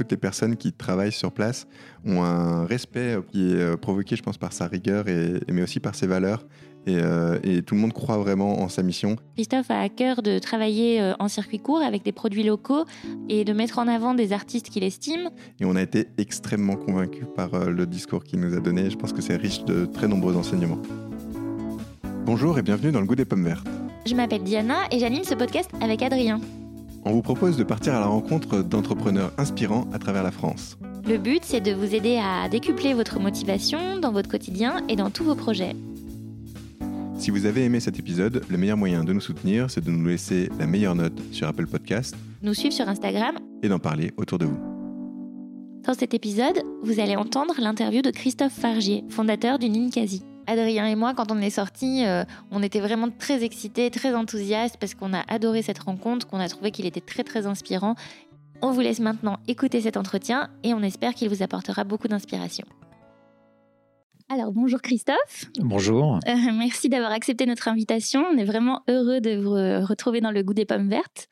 toutes les personnes qui travaillent sur place ont un respect qui est provoqué, je pense, par sa rigueur, et, mais aussi par ses valeurs. Euh, et, tout le monde croit vraiment en sa mission. Christophe a à cœur de travailler euh, en circuit court avec des produits locaux et de mettre en avant des artistes qu'il estime. Et on a été extrêmement convaincus par euh, le discours qu'il nous a donné. Je pense que c'est riche de très nombreux enseignements. Bonjour et bienvenue dans le goût des pommes vertes. Je m'appelle Diana et j'anime ce podcast avec Adrien. On vous propose de partir à la rencontre d'entrepreneurs inspirants à travers la France. Le but, c'est de vous aider à décupler votre motivation dans votre quotidien et dans tous vos projets. Si vous avez aimé cet épisode, le meilleur moyen de nous soutenir, c'est de nous laisser la meilleure note sur Apple Podcast, nous suivre sur Instagram et d'en parler autour de vous. Dans cet épisode, vous allez entendre l'interview de Christophe Fargier, fondateur du Ninkasi. Adrien et moi, quand on est sortis, euh, on était vraiment très excités, très enthousiastes parce qu'on a adoré cette rencontre, qu'on a trouvé qu'il était très très inspirant. On vous laisse maintenant écouter cet entretien et on espère qu'il vous apportera beaucoup d'inspiration. Alors bonjour Christophe. Bonjour. Euh, merci d'avoir accepté notre invitation. On est vraiment heureux de vous retrouver dans le goût des pommes vertes.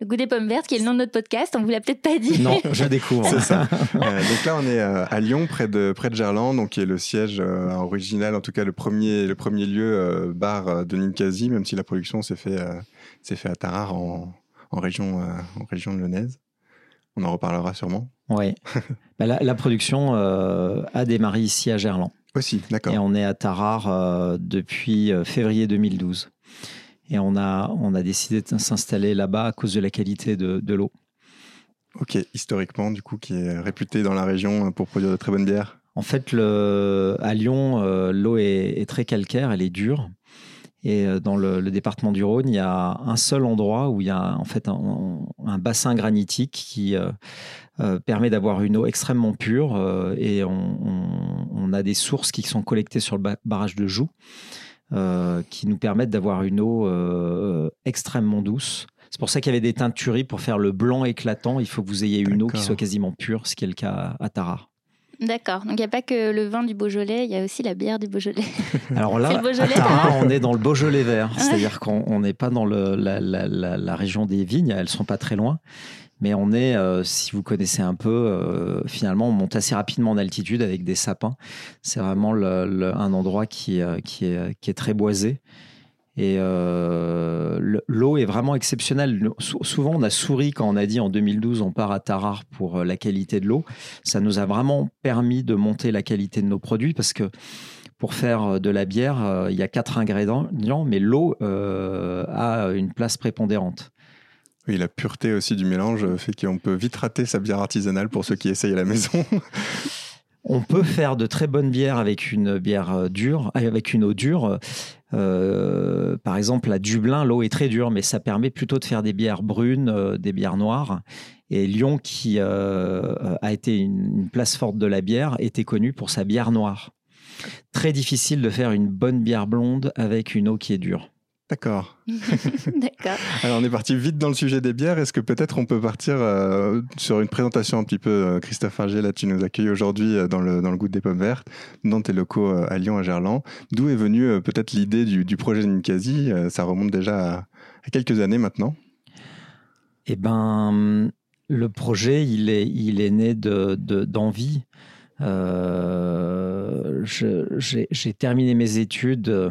Le goût des pommes vertes, qui est le nom de notre podcast, on vous l'a peut-être pas dit. Non, je découvre. C'est ça. Euh, donc là, on est euh, à Lyon, près de près de Gerland, donc qui est le siège original, en tout cas le premier le premier lieu bar de Ninkasi, même si la production s'est fait s'est fait à Tarare en, en région en région lyonnaise. On en reparlera sûrement. Oui. Bah, la, la, production a démarré ici à Gerland. Aussi, d'accord. Et on est à Tarare euh, depuis euh, février 2012. Et on a, on a décidé de s'installer là-bas à cause de la qualité de, de l'eau. Ok, historiquement, du coup, qui est réputé dans la région pour produire de très bonnes bières En fait, le, à Lyon, euh, l'eau est, très calcaire, elle est dure. Et dans le, département du Rhône, il y a un seul endroit où il y a en fait un, bassin granitique qui permet d'avoir une eau extrêmement pure. et on on a des sources qui sont collectées sur le barrage de Joux, euh, qui nous permettent d'avoir une eau euh, extrêmement douce. C'est pour ça qu'il y avait des teinturies pour faire le blanc éclatant. Il faut que vous ayez une eau qui soit quasiment pure, ce qui est le cas à Tarare. D'accord. Donc il n'y a pas que le vin du Beaujolais, il y a aussi la bière du Beaujolais. Alors là, à on est dans le Beaujolais vert. C'est-à-dire qu'on n'est pas dans la, la, région des vignes, elles sont pas très loin. Mais on est, euh, si vous connaissez un peu, euh, finalement, on monte assez rapidement en altitude avec des sapins. C'est vraiment un endroit qui, euh, qui, est, qui est très boisé. Et l'eau est vraiment exceptionnelle. Souvent, on a souri quand on a dit en 2012 on part à Tarare pour la qualité de l'eau. Ça nous a vraiment permis de monter la qualité de nos produits parce que pour faire de la bière, il y a quatre ingrédients, mais l'eau a une place prépondérante. Oui, la pureté aussi du mélange fait qu'on peut vite rater sa bière artisanale pour ceux qui essayent à la maison. On peut faire de très bonnes bières avec une bière euh, dure, euh, avec une eau dure. Euh, par exemple, à Dublin, l'eau est très dure, mais ça permet plutôt de faire des bières brunes, des bières noires. Et Lyon, qui a été une, place forte de la bière, était connu pour sa bière noire. Très difficile de faire une bonne bière blonde avec une eau qui est dure. D'accord. D'accord. Alors on est parti vite dans le sujet des bières. Est-ce que peut-être on peut partir euh, sur une présentation un petit peu euh, Christophe Fargier, là tu nous accueilles aujourd'hui euh, dans, le, dans le goût des pommes vertes, dans tes locaux à Lyon, à Gerland. D'où est venue peut-être l'idée du, du, projet Ninkasi Ça remonte déjà à, quelques années maintenant. Eh ben, le projet, il est, il est né d'envie. De, euh, j'ai terminé mes études euh,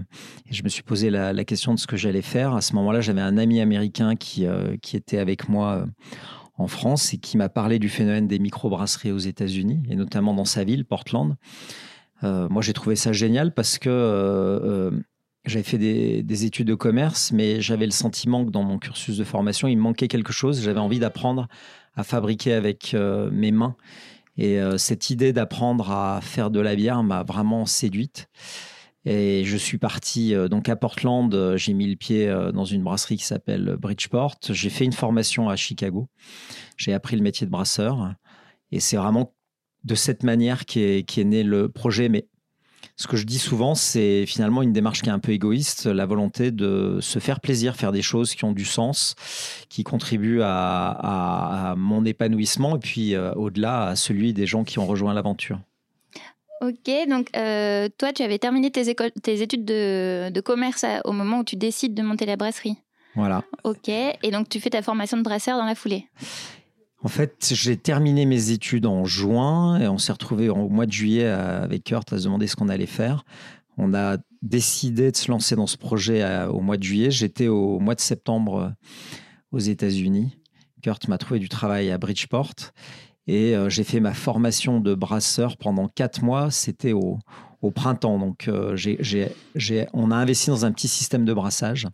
et je me suis posé la, question de ce que j'allais faire. À ce moment-là, j'avais un ami américain qui, euh, était avec moi en France et qui m'a parlé du phénomène des microbrasseries aux États-Unis et notamment dans sa ville, Portland. moi, j'ai trouvé ça génial parce que j'avais fait des, études de commerce, mais j'avais le sentiment que dans mon cursus de formation, il me manquait quelque chose. J'avais envie d'apprendre à fabriquer avec mes mains et euh, cette idée d'apprendre à faire de la bière m'a vraiment séduite. Et je suis parti euh, donc à Portland. Euh, j'ai mis le pied dans une brasserie qui s'appelle Bridgeport. J'ai fait une formation à Chicago. J'ai appris le métier de brasseur. Et c'est vraiment de cette manière qu'est est né le projet. Mais ce que je dis souvent, c'est finalement une démarche qui est un peu égoïste, la volonté de se faire plaisir, faire des choses qui ont du sens, qui contribuent à, mon épanouissement et puis euh, au-delà à celui des gens qui ont rejoint l'aventure. Ok, donc euh, toi, tu avais terminé tes, tes études de, commerce au moment où tu décides de monter la brasserie. Voilà. Ok, et donc tu fais ta formation de brasseur dans la foulée. En fait, j'ai terminé mes études en juin et on s'est retrouvé au mois de juillet avec Kurt à se demander ce qu'on allait faire. On a décidé de se lancer dans ce projet au mois de juillet. J'étais au mois de septembre aux États-Unis. Kurt m'a trouvé du travail à Bridgeport et euh, j'ai fait ma formation de brasseur pendant quatre mois. C'était au, printemps. Donc, euh, on a investi dans un petit système de brassage.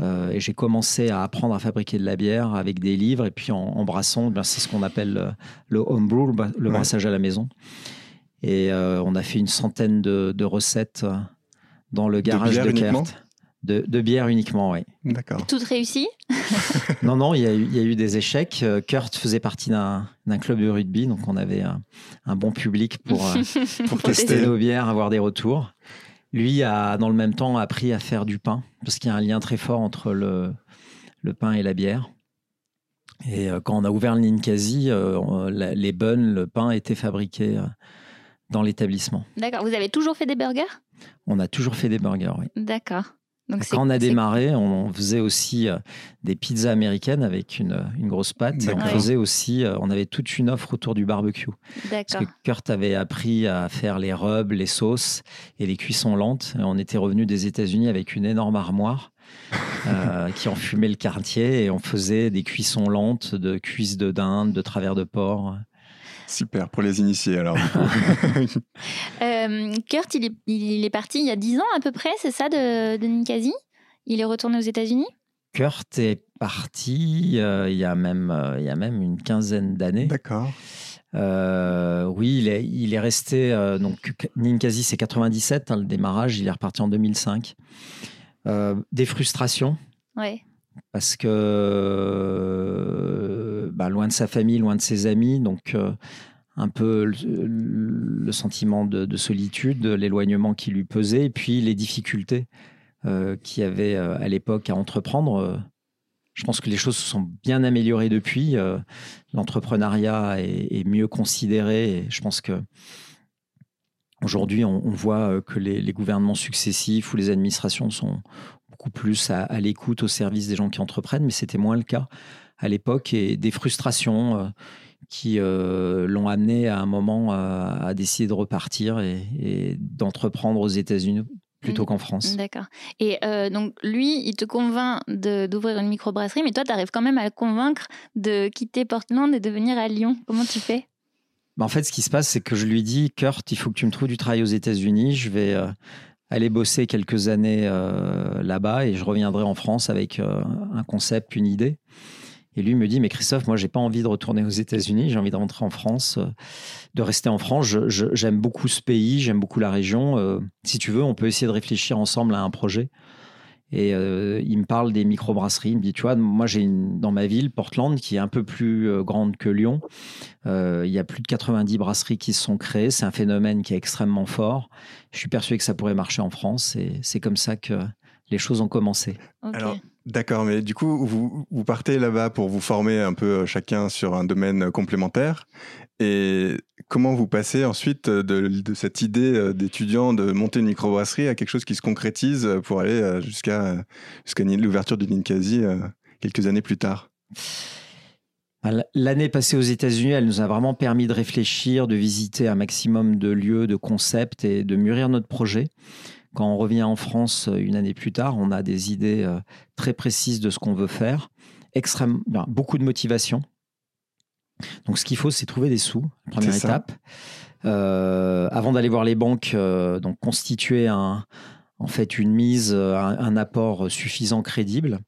Euh, et j'ai commencé à apprendre à fabriquer de la bière avec des livres. Et puis en, brassant, ben, c'est ce qu'on appelle le, homebrew, le, brassage à la maison. Et on a fait une centaine de, recettes dans le garage de, de de, bière uniquement, oui. D'accord. Toutes réussies? Non, non, il y, a eu, des échecs. Euh, Kurt faisait partie d'un club de rugby, donc on avait un, bon public pour, euh, pour tester nos bières, avoir des retours. Lui a, dans le même temps, appris à faire du pain, parce qu'il y a un lien très fort entre le, le pain et la bière. Et euh, quand on a ouvert le Ninkasi, les buns, le pain était fabriqué dans l'établissement. D'accord. Vous avez toujours fait des burgers? On a toujours fait des burgers, oui. D'accord. Quand on a démarré, on faisait aussi euh, des pizzas américaines avec une, grosse pâte. Et on faisait aussi, euh, on avait toute une offre autour du barbecue. Parce que Kurt avait appris à faire les rubs, les sauces et les cuissons lentes. Et on était revenu des États-Unis avec une énorme armoire euh, qui enfumait le quartier et on faisait des cuissons lentes de cuisses de dinde, de travers de porc. Super, pour les initiés alors. euh, Kurt, il est, il est, parti il y a 10 ans à peu près, c'est ça, de, de Ninkasi Il est retourné aux États-Unis? Kurt est parti euh, il, y a même, euh, il y a même une quinzaine d'années. D'accord. Euh, oui, il est, il est resté. donc, Ninkasi, c'est 97, hein, le démarrage. Il est reparti en 2005. des frustrations? Oui. Parce que bah, loin de sa famille, loin de ses amis, donc euh, un peu le, sentiment de, solitude, l'éloignement qui lui pesait, et puis les difficultés euh, qu'il y avait euh, à l'époque à entreprendre. Je pense que les choses se sont bien améliorées depuis. L'entrepreneuriat est, mieux considéré. Je pense que aujourd'hui, on, voit que les, gouvernements successifs ou les administrations sont beaucoup plus à, à l'écoute au service des gens qui entreprennent, mais c'était moins le cas à l'époque et des frustrations euh, qui euh, l'ont amené à un moment euh, à décider de repartir et, d'entreprendre aux États-Unis plutôt mmh. qu'en France. D'accord. Et donc, lui, il te convainc d'ouvrir une microbrasserie, mais toi, tu arrives quand même à le convaincre de quitter Portland et de venir à Lyon. Comment tu fais? Bah, En fait, ce qui se passe, c'est que je lui dis, Kurt, il faut que tu me trouves du travail aux États-Unis. Je vais aller bosser quelques années là-bas et je reviendrai en France avec un concept, une idée. Et lui me dit, mais Christophe, moi, j'ai pas envie de retourner aux États-Unis, j'ai envie de rentrer en France, euh, de rester en France. J'aime beaucoup ce pays, j'aime beaucoup la région. Euh, si tu veux, on peut essayer de réfléchir ensemble à un projet. Et euh, il me parle des microbrasseries. Il me dit, tu vois, moi, j'ai dans ma ville, Portland, qui est un peu plus grande que Lyon. il y a plus de 90 brasseries qui se sont créées. C'est un phénomène qui est extrêmement fort. Je suis persuadé que ça pourrait marcher en France. Et c'est comme ça que les choses ont commencé. Alors, d'accord, mais du coup, vous, vous partez là-bas pour vous former un peu euh, chacun sur un domaine complémentaire. Et comment vous passez ensuite de, cette idée euh, d'étudiant de monter une microbrasserie à quelque chose qui se concrétise pour aller euh, jusqu'à l'ouverture du Ninkasi quelques années plus tard? Bah, L'année passée aux États-Unis, elle nous a vraiment permis de réfléchir, de visiter un maximum de lieux, de concepts et de mûrir notre projet. Quand on revient en France euh, une année plus tard, on a des idées euh, très précises de ce qu'on veut faire, extrêmement, ben, beaucoup de motivation. Donc ce qu'il faut, c'est trouver des sous, première étape. Euh, avant d'aller voir les banques, donc constituer un, en fait une mise, un, apport suffisant, crédible.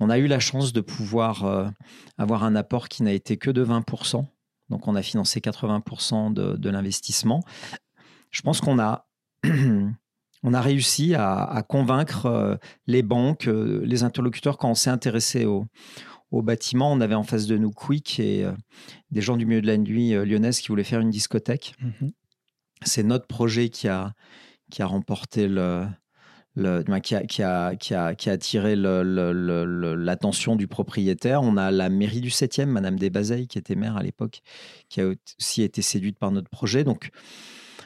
On a eu la chance de pouvoir avoir un apport qui n'a été que de 20%. Donc on a financé 80% de, de l'investissement. Je pense qu'on a on a réussi à, convaincre euh, les banques, euh, les interlocuteurs quand on s'est intéressé au, bâtiment. On avait en face de nous Quick et euh, des gens du milieu de la nuit lyonnaise qui voulaient faire une discothèque. Mhm. C'est notre projet qui a, qui a remporté le, qui, a, qui, a, qui, a, qui, a, attiré l'attention du propriétaire. On a la mairie du 7e, Madame Desbazeilles, qui était maire à l'époque, qui a aussi été séduite par notre projet. Donc,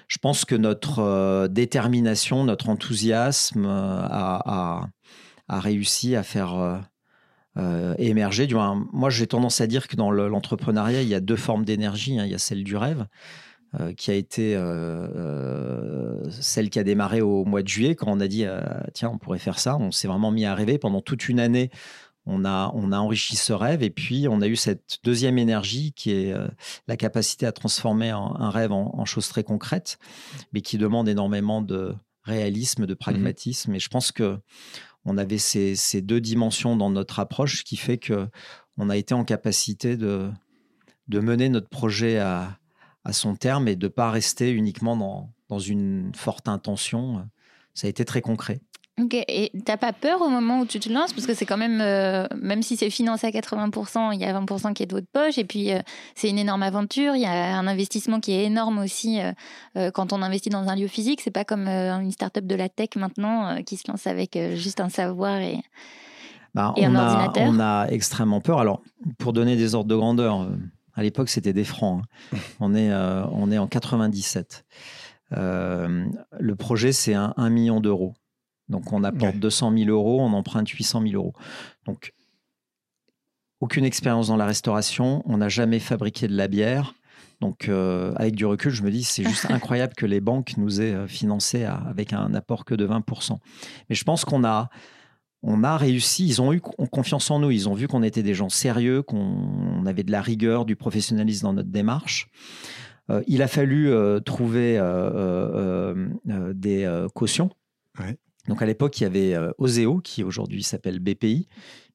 je pense que notre euh, détermination, notre enthousiasme euh, a, réussi à faire, euh, émerger. Du moins, moi, j'ai tendance à dire que dans l'entrepreneuriat, il y a deux formes d'énergie. Hein. Il y a celle du rêve, qui a été celle qui a démarré au mois de juillet, quand on a dit tiens, on pourrait faire ça. On s'est vraiment mis à rêver pendant toute une année on a, on a enrichi ce rêve et puis on a eu cette deuxième énergie qui est euh, la capacité à transformer un, rêve en, choses très concrètes, mais qui demande énormément de réalisme, de mmh pragmatisme. Et je pense que on avait ces, deux dimensions dans notre approche, qui fait que on a été en capacité de, de mener notre projet à, son terme et de ne pas rester uniquement dans, dans une forte intention. Ça a été très concret. Ok, et t'as pas peur au moment où tu te lances? Parce que c'est quand même, euh, même si c'est financé à 80%, il y a 20% qui est de votre poche, et puis euh, c'est une énorme aventure, il y a un investissement qui est énorme aussi euh, quand on investit dans un lieu physique. C'est pas comme une start-up de la tech maintenant qui se lance avec juste un savoir et, bah, un on ordinateur. A, on a extrêmement peur. Alors, pour donner des ordres de grandeur, à l'époque c'était des francs. Hein. on, est, on est en 97. le projet c'est un, un million d'euros. Donc on apporte 200 000 euros, on emprunte 800 000 euros. Donc aucune expérience dans la restauration, on n'a jamais fabriqué de la bière. Donc euh, avec du recul, je me dis c'est juste incroyable que les banques nous aient euh, financé avec un apport que de 20%. Mais je pense qu'on a on a réussi, ils ont eu confiance en nous, ils ont vu qu'on était des gens sérieux, qu'on avait de la rigueur, du professionnalisme dans notre démarche. Euh, il a fallu trouver des cautions. Donc à l'époque, il y avait euh, Oseo, qui aujourd'hui s'appelle BPI,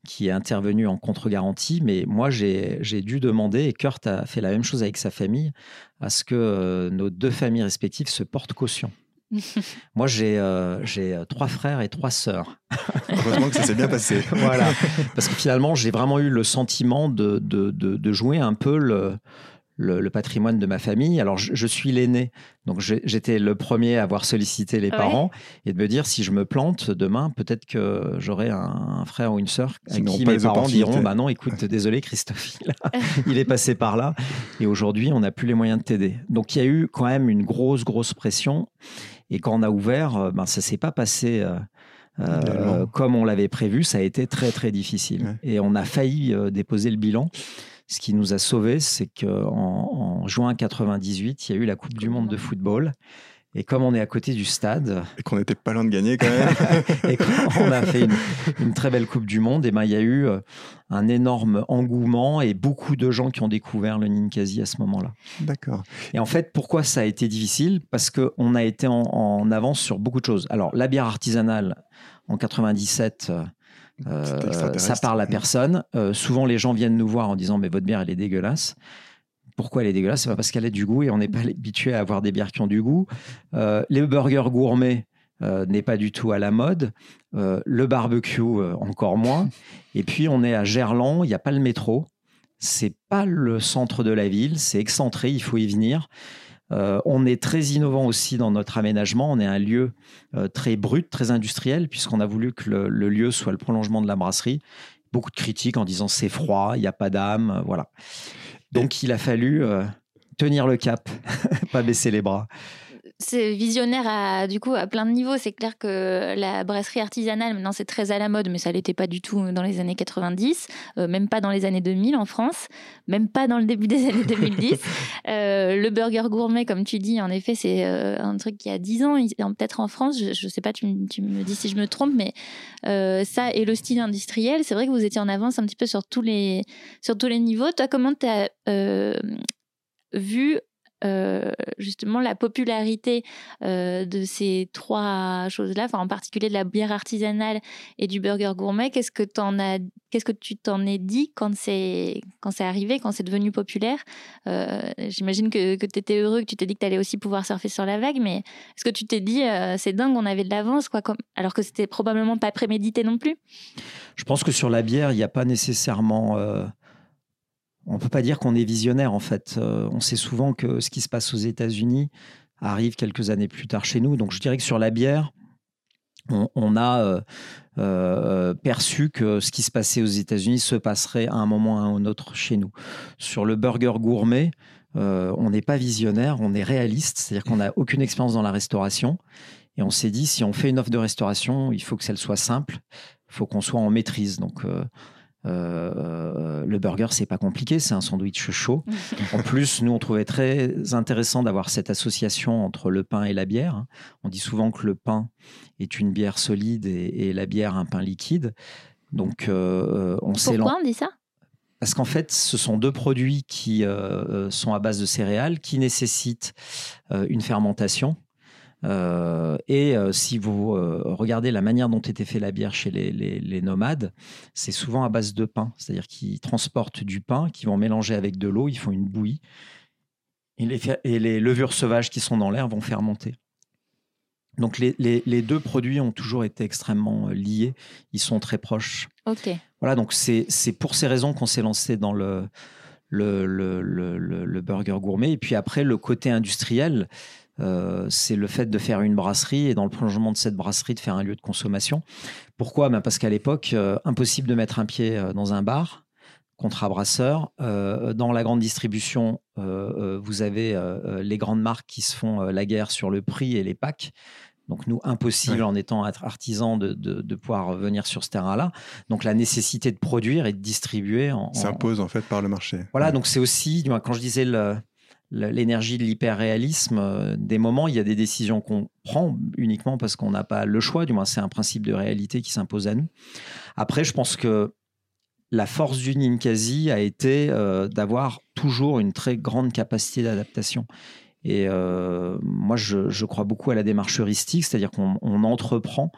qui est intervenu en contre-garantie. Mais moi, j'ai dû demander, et Kurt a fait la même chose avec sa famille, à ce que euh, nos deux familles respectives se portent caution. Moi, j'ai euh, trois frères et trois sœurs. Heureusement que ça s'est bien passé. voilà. Parce que finalement, j'ai vraiment eu le sentiment de, de, de jouer un peu le, le, patrimoine de ma famille. Alors, je, suis l'aîné, donc j'étais le premier à avoir sollicité les parents et de me dire si je me plante demain, peut-être que j'aurai un, frère ou une sœur à qui mes parents diront Bah non, écoute, désolé, Christophe, il est passé par là et aujourd'hui, on n'a plus les moyens de t'aider. Donc, il y a eu quand même une grosse, grosse pression. Et quand on a ouvert, euh, ben, ça ne s'est pas passé. Euh, euh, comme on l'avait prévu, ça a été très très difficile. Et on a failli déposer le bilan. Ce qui nous a sauvés, c'est qu'en en juin 98, il y a eu la Coupe du Monde de football. Et comme on est à côté du stade. Et qu'on n'était pas loin de gagner quand même. et qu'on a fait une, très belle Coupe du Monde, et ben, il y a eu euh, un énorme engouement et beaucoup de gens qui ont découvert le Ninkasi à ce moment-là. D'accord. Et en fait, pourquoi ça a été difficile? Parce qu'on a été en, en, avance sur beaucoup de choses. Alors, la bière artisanale, en 97, euh, ça parle à personne. Euh, souvent, les gens viennent nous voir en disant Mais votre bière, elle est dégueulasse. Pourquoi elle est dégueulasse? C'est pas parce qu'elle a du goût et on n'est pas habitué à avoir des bières qui ont du goût. Euh, les burgers gourmets n'est pas du tout à la mode. le barbecue, encore moins. Et puis, on est à Gerland, il n'y a pas le métro. C'est pas le centre de la ville, c'est excentré, il faut y venir. Euh, on est très innovant aussi dans notre aménagement. On est un lieu euh, très brut, très industriel, puisqu'on a voulu que le, lieu soit le prolongement de la brasserie. Beaucoup de critiques en disant c'est froid, il n'y a pas d'âme, euh, voilà. Donc il a fallu tenir le cap, pas baisser les bras c'est visionnaire à, du coup, à plein de niveaux. C'est clair que la brasserie artisanale, maintenant, c'est très à la mode, mais ça l'était pas du tout dans les années 90, euh, même pas dans les années 2000 en France, même pas dans le début des années 2010. Euh, le burger gourmet, comme tu dis, en effet, c'est euh, un truc qui a 10 ans, peut-être en France, je, ne sais pas, tu, me dis si je me trompe, mais ça et le style industriel, c'est vrai que vous étiez en avance un petit peu sur tous les, sur tous les niveaux. Toi, comment tu as vu euh, justement la popularité euh, de ces trois choses-là, en particulier de la bière artisanale et du burger gourmet. Qu'est-ce que as, qu'est-ce que tu t'en es dit quand c'est quand c'est arrivé, quand c'est devenu populaire? Euh, J'imagine que, que tu étais heureux, que tu t'es dit que tu allais aussi pouvoir surfer sur la vague, mais est-ce que tu t'es dit c'est dingue, on avait de l'avance, quoi, comme... alors que c'était probablement pas prémédité non plus? Je pense que sur la bière, il n'y a pas nécessairement on ne peut pas dire qu'on est visionnaire en fait. Euh, on sait souvent que ce qui se passe aux États-Unis arrive quelques années plus tard chez nous. Donc je dirais que sur la bière, on, a euh, euh, perçu que ce qui se passait aux États-Unis se passerait à un moment ou à un autre chez nous. Sur le burger gourmet, on n'est pas visionnaire, on est réaliste, c'est-à-dire qu'on n'a aucune expérience dans la restauration. Et on s'est dit, si on fait une offre de restauration, il faut que celle soit simple, il faut qu'on soit en maîtrise. Donc Euh, le burger, c'est pas compliqué, c'est un sandwich chaud. en plus, nous, on trouvait très intéressant d'avoir cette association entre le pain et la bière. On dit souvent que le pain est une bière solide et, la bière un pain liquide. Donc, euh, on Pourquoi on dit ça? Parce qu'en fait, ce sont deux produits qui euh, sont à base de céréales, qui nécessitent une fermentation. Euh, et euh, si vous euh, regardez la manière dont était fait la bière chez les, nomades, c'est souvent à base de pain. C'est-à-dire qu'ils transportent du pain, qu'ils vont mélanger avec de l'eau, ils font une bouillie. Et les, et les levures sauvages qui sont dans l'air vont fermenter. Donc les, deux produits ont toujours été extrêmement liés, ils sont très proches. Ok. Voilà, donc c'est pour ces raisons qu'on s'est lancé dans le, le, le, le, burger gourmet. Et puis après, le côté industriel, euh, c'est le fait de faire une brasserie et dans le prolongement de cette brasserie de faire un lieu de consommation. Pourquoi? Ben Parce qu'à l'époque, euh, impossible de mettre un pied euh, dans un bar, contrat brasseur. dans la grande distribution, vous avez les grandes marques qui se font la guerre sur le prix et les packs. Donc nous, impossible en étant artisan de, de, pouvoir venir sur ce terrain-là. Donc la nécessité de produire et de distribuer. S'impose en... fait par le marché. Voilà, donc c'est aussi, quand je disais le, l'énergie de l'hyperréalisme, euh, des moments, il y a des décisions qu'on prend uniquement parce qu'on n'a pas le choix, du moins c'est un principe de réalité qui s'impose à nous. Après, je pense que la force du Ninkasi a été euh, d'avoir toujours une très grande capacité d'adaptation. Et euh, moi, je, crois beaucoup à la démarche heuristique, c'est-à-dire qu'on entreprend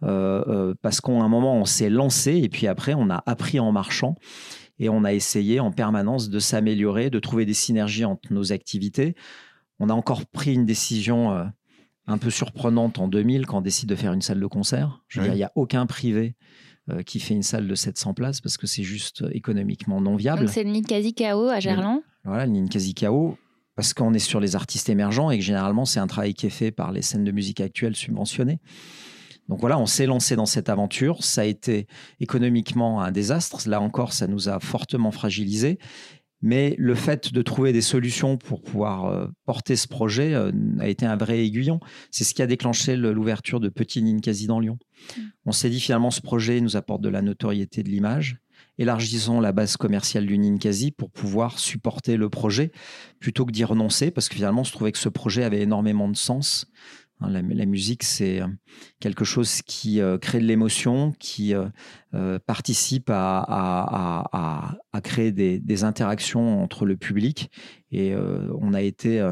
parce qu'à un moment, on s'est lancé et puis après, on a appris en marchant et on a essayé en permanence de s'améliorer, de trouver des synergies entre nos activités. On a encore pris une décision euh, un peu surprenante en 2000 quand on décide de faire une salle de concert. Je veux dire, il n'y a aucun privé euh, qui fait une salle de 700 places parce que c'est juste euh, économiquement non viable. Donc c'est le Ninkasi KO à Gerland? Voilà, le Ninkasi KO parce qu'on est sur les artistes émergents et que généralement c'est un travail qui est fait par les scènes de musique actuelles subventionnées. Donc voilà, on s'est lancé dans cette aventure. Ça a été économiquement un désastre. Là encore, ça nous a fortement fragilisés. Mais le fait de trouver des solutions pour pouvoir euh, porter ce projet euh, a été un vrai aiguillon. C'est ce qui a déclenché l'ouverture de Petit Ninkasi dans Lyon. Mm. On s'est dit finalement ce projet nous apporte de la notoriété de l'image. Élargissons la base commerciale du Ninkasi pour pouvoir supporter le projet plutôt que d'y renoncer parce que finalement on se trouvait que ce projet avait énormément de sens. Hein, la, musique, c'est euh, quelque chose qui euh, crée de l'émotion, qui euh, participe à, créer des, interactions entre le public. Et on a été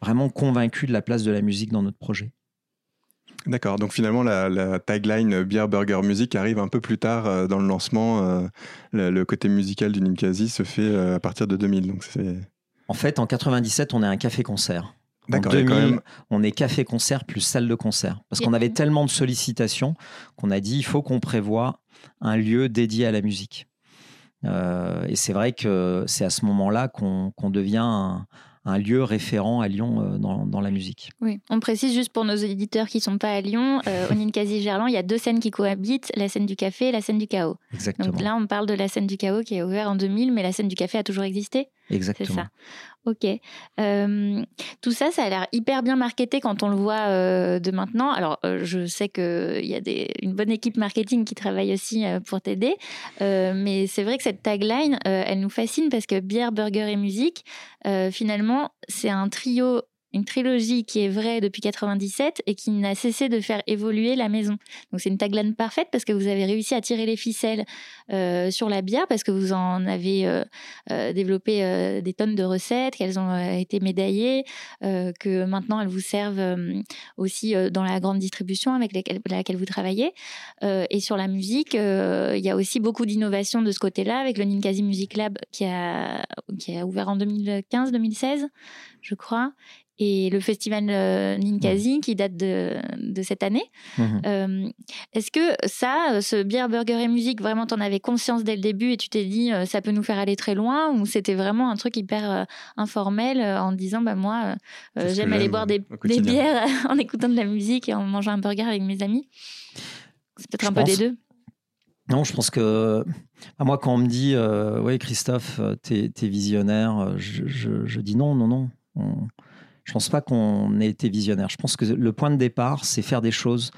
vraiment convaincu de la place de la musique dans notre projet. D'accord, donc finalement la, tagline Beer Burger Music arrive un peu plus tard dans le lancement. Le, côté musical du Ninkasi se fait à partir de 2000. Donc en fait, en 97, on est un café-concert. En 2000, on est café-concert plus salle de concert. Parce qu'on avait tellement de sollicitations qu'on a dit il faut qu'on prévoit un lieu dédié à la musique. Euh, et c'est vrai que c'est à ce moment-là qu'on devient un, un lieu référent à Lyon euh, dans, la musique. Oui, on précise juste pour nos éditeurs qui ne sont pas à Lyon, euh, au Ninkasi Gerland, il y a deux scènes qui cohabitent, la scène du café et la scène du chaos. Exactement. Donc là, on parle de la scène du chaos qui est ouverte en 2000, mais la scène du café a toujours existé. Exactement. C'est ça. Ok. Tout ça, ça a l'air hyper bien marketé quand on le voit de maintenant. Alors, je sais qu'il y a des, une bonne équipe marketing qui travaille aussi pour t'aider. mais c'est vrai que cette tagline, elle nous fascine parce que bière, burger et musique, finalement, c'est un trio une trilogie qui est vraie depuis 97 et qui n'a cessé de faire évoluer la maison. Donc c'est une tagline parfaite parce que vous avez réussi à tirer les ficelles euh, sur la bière parce que vous en avez euh, euh, développé des tonnes de recettes, qu'elles ont été médaillées, que maintenant elles vous servent aussi dans la grande distribution avec laquelle, vous travaillez. et sur la musique, il y a aussi beaucoup d'innovation de ce côté-là avec le Ninkasi Music Lab qui a ouvert en 2015-2016, je crois et le festival euh, Ninkasi qui date de, de cette année. Mhm. Euh, est-ce que ça, ce bière, burger et musique, vraiment t'en avais conscience dès le début et tu t'es dit euh, ça peut nous faire aller très loin ou c'était vraiment un truc hyper informel en disant bah moi j'aime aller boire des, des bières en écoutant de la musique et en mangeant un burger avec mes amis C'est peut-être un peu des deux. Non, je pense que à moi quand on me dit oui Christophe t'es es visionnaire, je, je, dis non non non. Je pense pas qu'on ait été visionnaire. Je pense que le point de départ, c'est faire des choses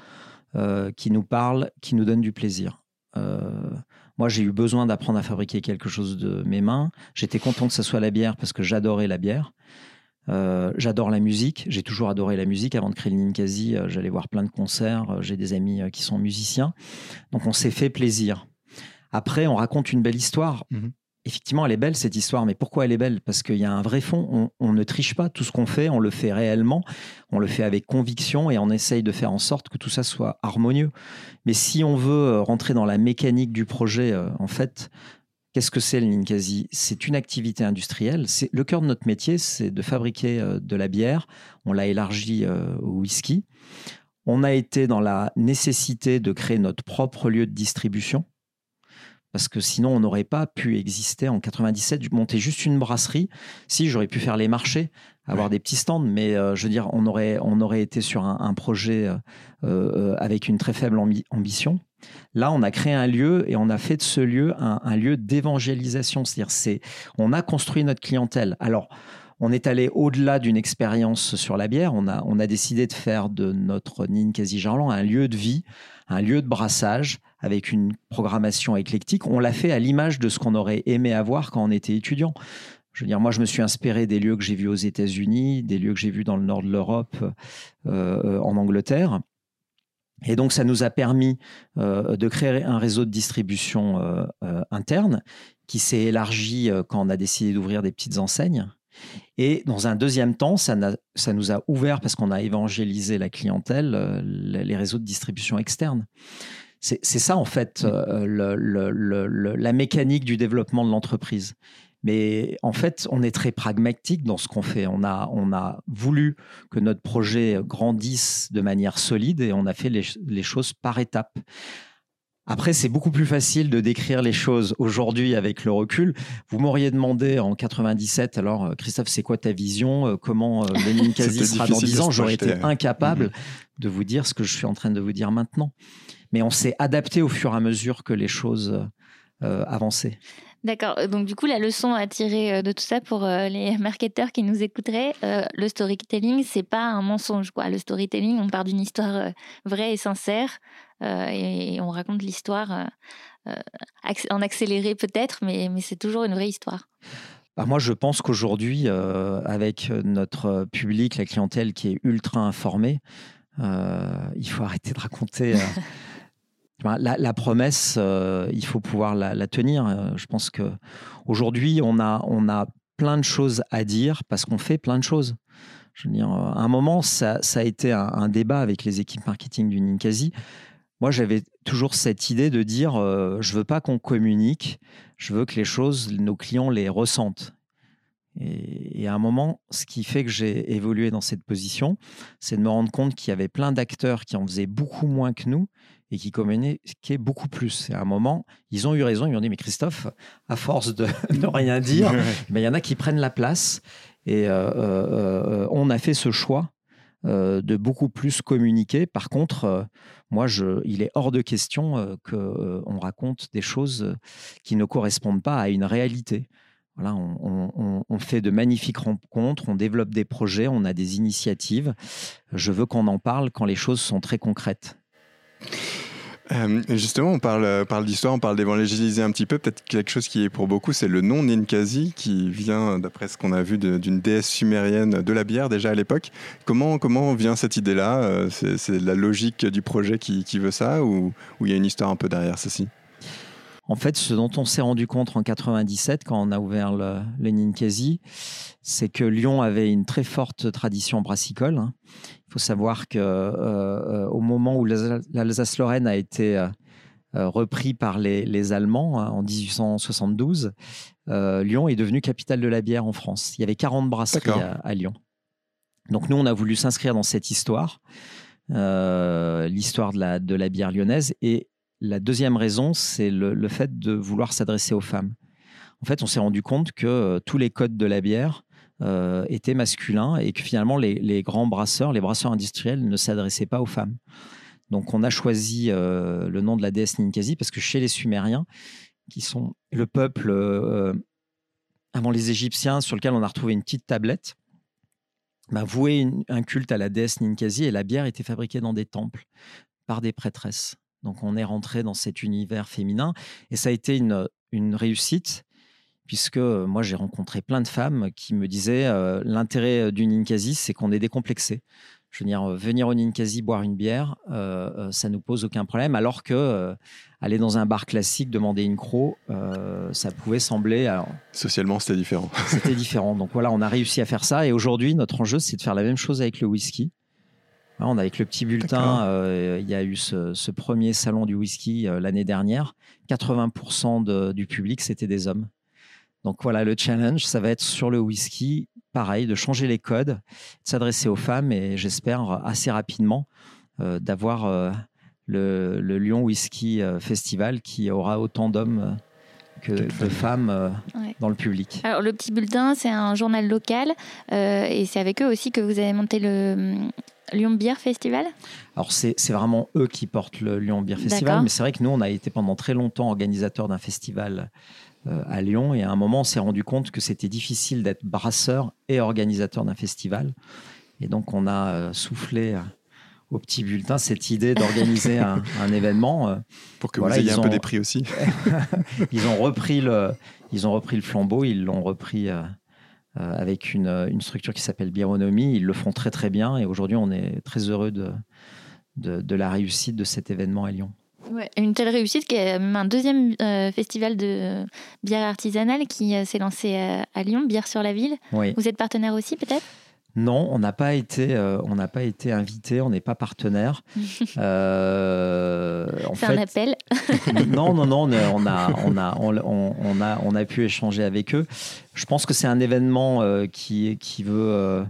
euh, qui nous parlent, qui nous donnent du plaisir. Euh, Moi, j'ai eu besoin d'apprendre à fabriquer quelque chose de mes mains. J'étais content que ce soit la bière parce que j'adorais la bière. Euh, j'adore la musique, j'ai toujours adoré la musique. Avant de créer le Ninkasi, j'allais voir plein de concerts, j'ai des amis qui sont musiciens. Donc on s'est fait plaisir. Après, on raconte une belle histoire. Mhm. Effectivement, elle est belle cette histoire, mais pourquoi elle est belle? Parce qu'il y a un vrai fond, on, ne triche pas, tout ce qu'on fait, on le fait réellement, on le fait avec conviction et on essaye de faire en sorte que tout ça soit harmonieux. Mais si on veut rentrer dans la mécanique du projet, en fait, Qu'est-ce que c'est le Ninkasi? C'est une activité industrielle. C'est le cœur de notre métier, c'est de fabriquer euh, de la bière. On l'a élargi euh, au whisky. On a été dans la nécessité de créer notre propre lieu de distribution parce que sinon on n'aurait pas pu exister en 97, monter juste une brasserie. Si j'aurais pu faire les marchés, avoir des petits stands, mais euh, je veux dire, on aurait, on aurait été sur un, projet avec une très faible ambition. Là, on a créé un lieu et on a fait de ce lieu un, lieu d'évangélisation. C'est-à-dire, c'est, on a construit notre clientèle. Alors, on est allé au-delà d'une expérience sur la bière. On a, décidé de faire de notre Ninkasi Jarlan un lieu de vie, un lieu de brassage avec une programmation éclectique. On l'a fait à l'image de ce qu'on aurait aimé avoir quand on était étudiant. Je veux dire, moi, je me suis inspiré des lieux que j'ai vus aux États-Unis, des lieux que j'ai vus dans le nord de l'Europe, euh, euh, en Angleterre. Et donc, ça nous a permis euh, de créer un réseau de distribution interne qui s'est élargi quand on a décidé d'ouvrir des petites enseignes. Et dans un deuxième temps, ça, ça nous a ouvert, parce qu'on a évangélisé la clientèle, les réseaux de distribution externe. C'est ça, en fait, la mécanique du développement de l'entreprise. Mais en fait, on est très pragmatique dans ce qu'on fait. On a, on a voulu que notre projet grandisse de manière solide et on a fait les, choses par étapes. Après, c'est beaucoup plus facile de décrire les choses aujourd'hui avec le recul. Vous m'auriez demandé en 97, alors euh, Christophe, c'est quoi ta vision? Euh, Comment euh, Lenin Kasi sera dans 10 ans? J'aurais été incapable mm-hmm. de vous dire ce que je suis en train de vous dire maintenant. Mais on s'est adapté au fur et à mesure que les choses avançaient. D'accord. Donc, du coup, la leçon à tirer de tout ça pour euh, les marketeurs qui nous écouteraient, le storytelling, c'est pas un mensonge. Quoi. Le storytelling, on part d'une histoire vraie et sincère et, on raconte l'histoire en accéléré peut-être, mais, mais c'est toujours une vraie histoire. Bah, moi, je pense qu'aujourd'hui, avec notre public, la clientèle qui est ultra informée, il faut arrêter de raconter la, promesse, euh, il faut pouvoir la, tenir. Euh, je pense que aujourd'hui, on a, on a plein de choses à dire parce qu'on fait plein de choses. Je veux dire, euh, à un moment, ça, a été un, débat avec les équipes marketing du Ninkasi. Moi, j'avais toujours cette idée de dire, je veux pas qu'on communique, je veux que les choses, nos clients les ressentent. Et, et, à un moment, ce qui fait que j'ai évolué dans cette position, c'est de me rendre compte qu'il y avait plein d'acteurs qui en faisaient beaucoup moins que nous et qui communiquaient beaucoup plus. Et à un moment, ils ont eu raison, ils m'ont dit, mais Christophe, à force de ne rien dire, il y en a qui prennent la place. Et euh, euh, euh, on a fait ce choix de beaucoup plus communiquer. Par contre, moi, je, il est hors de question qu'on raconte des choses qui ne correspondent pas à une réalité. Voilà, on, fait de magnifiques rencontres, on développe des projets, on a des initiatives. Je veux qu'on en parle quand les choses sont très concrètes. Euh, justement, on parle, euh, parle d'histoire, on parle d'évangéliser un petit peu. Peut-être quelque chose qui est pour beaucoup, c'est le nom Ninkasi, qui vient, d'après ce qu'on a vu, d'une déesse sumérienne de la bière déjà à l'époque. Comment, comment vient cette idée-là? Euh, C'est la logique du projet qui, qui veut ça ou il y a une histoire un peu derrière ceci? En fait, ce dont on s'est rendu compte en 97, quand on a ouvert le, le Ninkasi, c'est que Lyon avait une très forte tradition brassicole. Hein. Il faut savoir que euh, euh, au moment où l'Alsace-Lorraine a été euh, repris par les, Allemands hein, en 1872, Lyon est devenue capitale de la bière en France. Il y avait 40 brasseries à, Lyon. Donc nous, on a voulu s'inscrire dans cette histoire, l'histoire de la, de la bière lyonnaise, et la deuxième raison, c'est le, fait de vouloir s'adresser aux femmes. En fait, on s'est rendu compte que euh, tous les codes de la bière euh, étaient masculins et que finalement, les, grands brasseurs, les brasseurs industriels ne s'adressaient pas aux femmes. Donc, on a choisi euh, le nom de la déesse Ninkasi parce que chez les Sumériens, qui sont le peuple avant les Égyptiens sur lequel on a retrouvé une petite tablette, bah, voué un culte à la déesse Ninkasi et la bière était fabriquée dans des temples par des prêtresses. Donc on est rentré dans cet univers féminin et ça a été une, une réussite puisque moi j'ai rencontré plein de femmes qui me disaient l'intérêt du Ninkasi c'est qu'on est décomplexé. Je veux dire, venir au Ninkasi boire une bière, ça nous pose aucun problème, alors que aller dans un bar classique, demander une croc, ça pouvait sembler. Socialement, c'était différent. c'était différent. Donc voilà, on a réussi à faire ça. Et aujourd'hui, notre enjeu, c'est de faire la même chose avec le whisky. On a avec le petit bulletin, il y a eu ce, premier salon du whisky l'année dernière. 80% du public, c'était des hommes. Donc voilà, le challenge, ça va être sur le whisky, pareil, de changer les codes, de s'adresser aux femmes et j'espère assez rapidement euh, d'avoir euh, le, Lyon Whisky euh, Festival qui aura autant d'hommes que de femmes dans le public. Alors le petit bulletin, c'est un journal local et c'est avec eux aussi que vous avez monté le Lyon Beer Festival? Alors c'est vraiment eux qui portent le Lyon Beer Festival, mais c'est vrai que nous, on a été pendant très longtemps organisateurs d'un festival euh, à Lyon. Et à un moment, on s'est rendu compte que c'était difficile d'être brasseur et organisateur d'un festival. Et donc, on a euh, soufflé euh, au petit bulletin cette idée d'organiser un, événement. Pour que vous ayez un peu des prix aussi. ils, ont repris le, ils ont repris le flambeau, ils l'ont repris avec une, une, structure qui s'appelle Bironomie. Ils le font très très bien et aujourd'hui on est très heureux de, de, de, la réussite de cet événement à Lyon. Une telle réussite qui est un deuxième euh, festival de bière artisanale qui euh, s'est lancé euh, à, Lyon, Bière sur la ville. Vous êtes partenaire aussi peut-être? Non, on n'a pas été, on n'a pas été invité, on n'est pas partenaire. C'est un appel. non, non, non, on a, on a, on, a, on a pu échanger avec eux. Je pense que c'est un événement qui, qui veut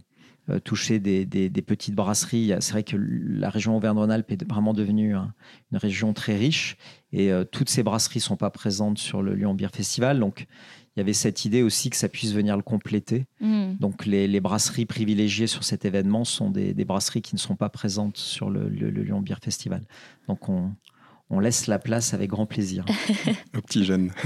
euh, toucher des, petites brasseries. C'est vrai que la région Auvergne-Rhône-Alpes est vraiment devenue une région très riche et euh, toutes ces brasseries ne sont pas présentes sur le Lyon Beer Festival. Donc, il y avait cette idée aussi que ça puisse venir le compléter. Mm. Donc, les, brasseries privilégiées sur cet événement sont des, brasseries qui ne sont pas présentes sur le, le Lyon Beer Festival. Donc, on, on laisse la place avec grand plaisir. Aux petits jeunes.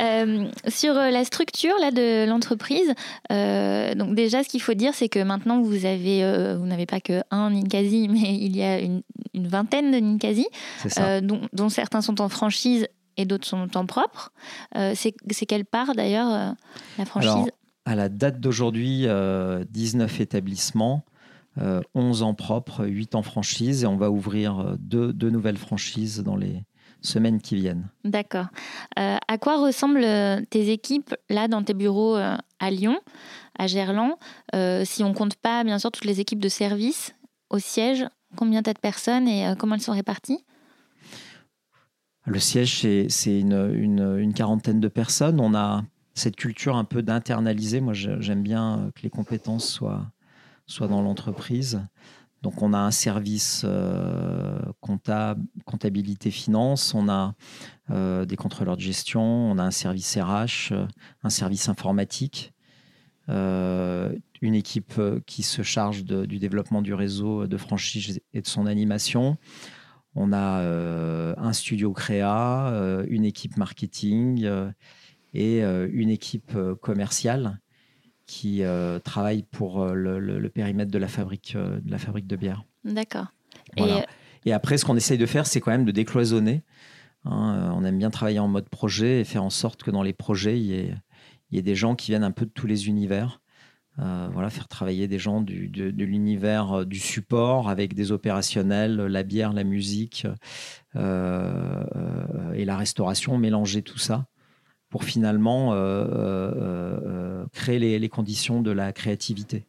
Euh, sur euh, la structure là, de l'entreprise, euh, donc déjà, ce qu'il faut dire, c'est que maintenant, vous avez, vous n'avez pas que un Ninkasi, mais il y a une, vingtaine de Ninkasi, dont, certains sont en franchise et d'autres sont en propre. c'est quelle part d'ailleurs, la franchise À la date d'aujourd'hui, 19 établissements. 11 euh, ans propres, 8 en franchise et on va ouvrir euh, deux, deux, nouvelles franchises dans les semaines qui viennent. D'accord. Euh, à quoi ressemblent tes équipes là dans tes bureaux à Lyon, à Gerland? Si on compte pas bien sûr toutes les équipes de service au siège, combien t'as de personnes et comment elles sont réparties? Le siège, c'est une, quarantaine de personnes. On a cette culture un peu d'internaliser. Moi, j'aime bien que les compétences soient, dans l'entreprise. Donc on a un service euh, comptable, comptabilité finance, on a euh, des contrôleurs de gestion, on a un service RH, un service informatique, euh, une équipe qui se charge du développement du réseau de franchise et de son animation. On a un studio créa, une équipe marketing et une équipe commerciale qui euh, travaille pour euh, le, périmètre de la fabrique, euh, de, la fabrique de bière. D'accord. Et... après, ce qu'on essaye de faire, c'est quand même de décloisonner. Hein. on aime bien travailler en mode projet et faire en sorte que dans les projets, il y ait, il y ait des gens qui viennent un peu de tous les univers. Voilà, faire travailler des gens du, de, l'univers du support avec des opérationnels, la bière, la musique et la restauration, mélanger tout ça pour finalement euh, euh, euh, créer les, conditions de la créativité.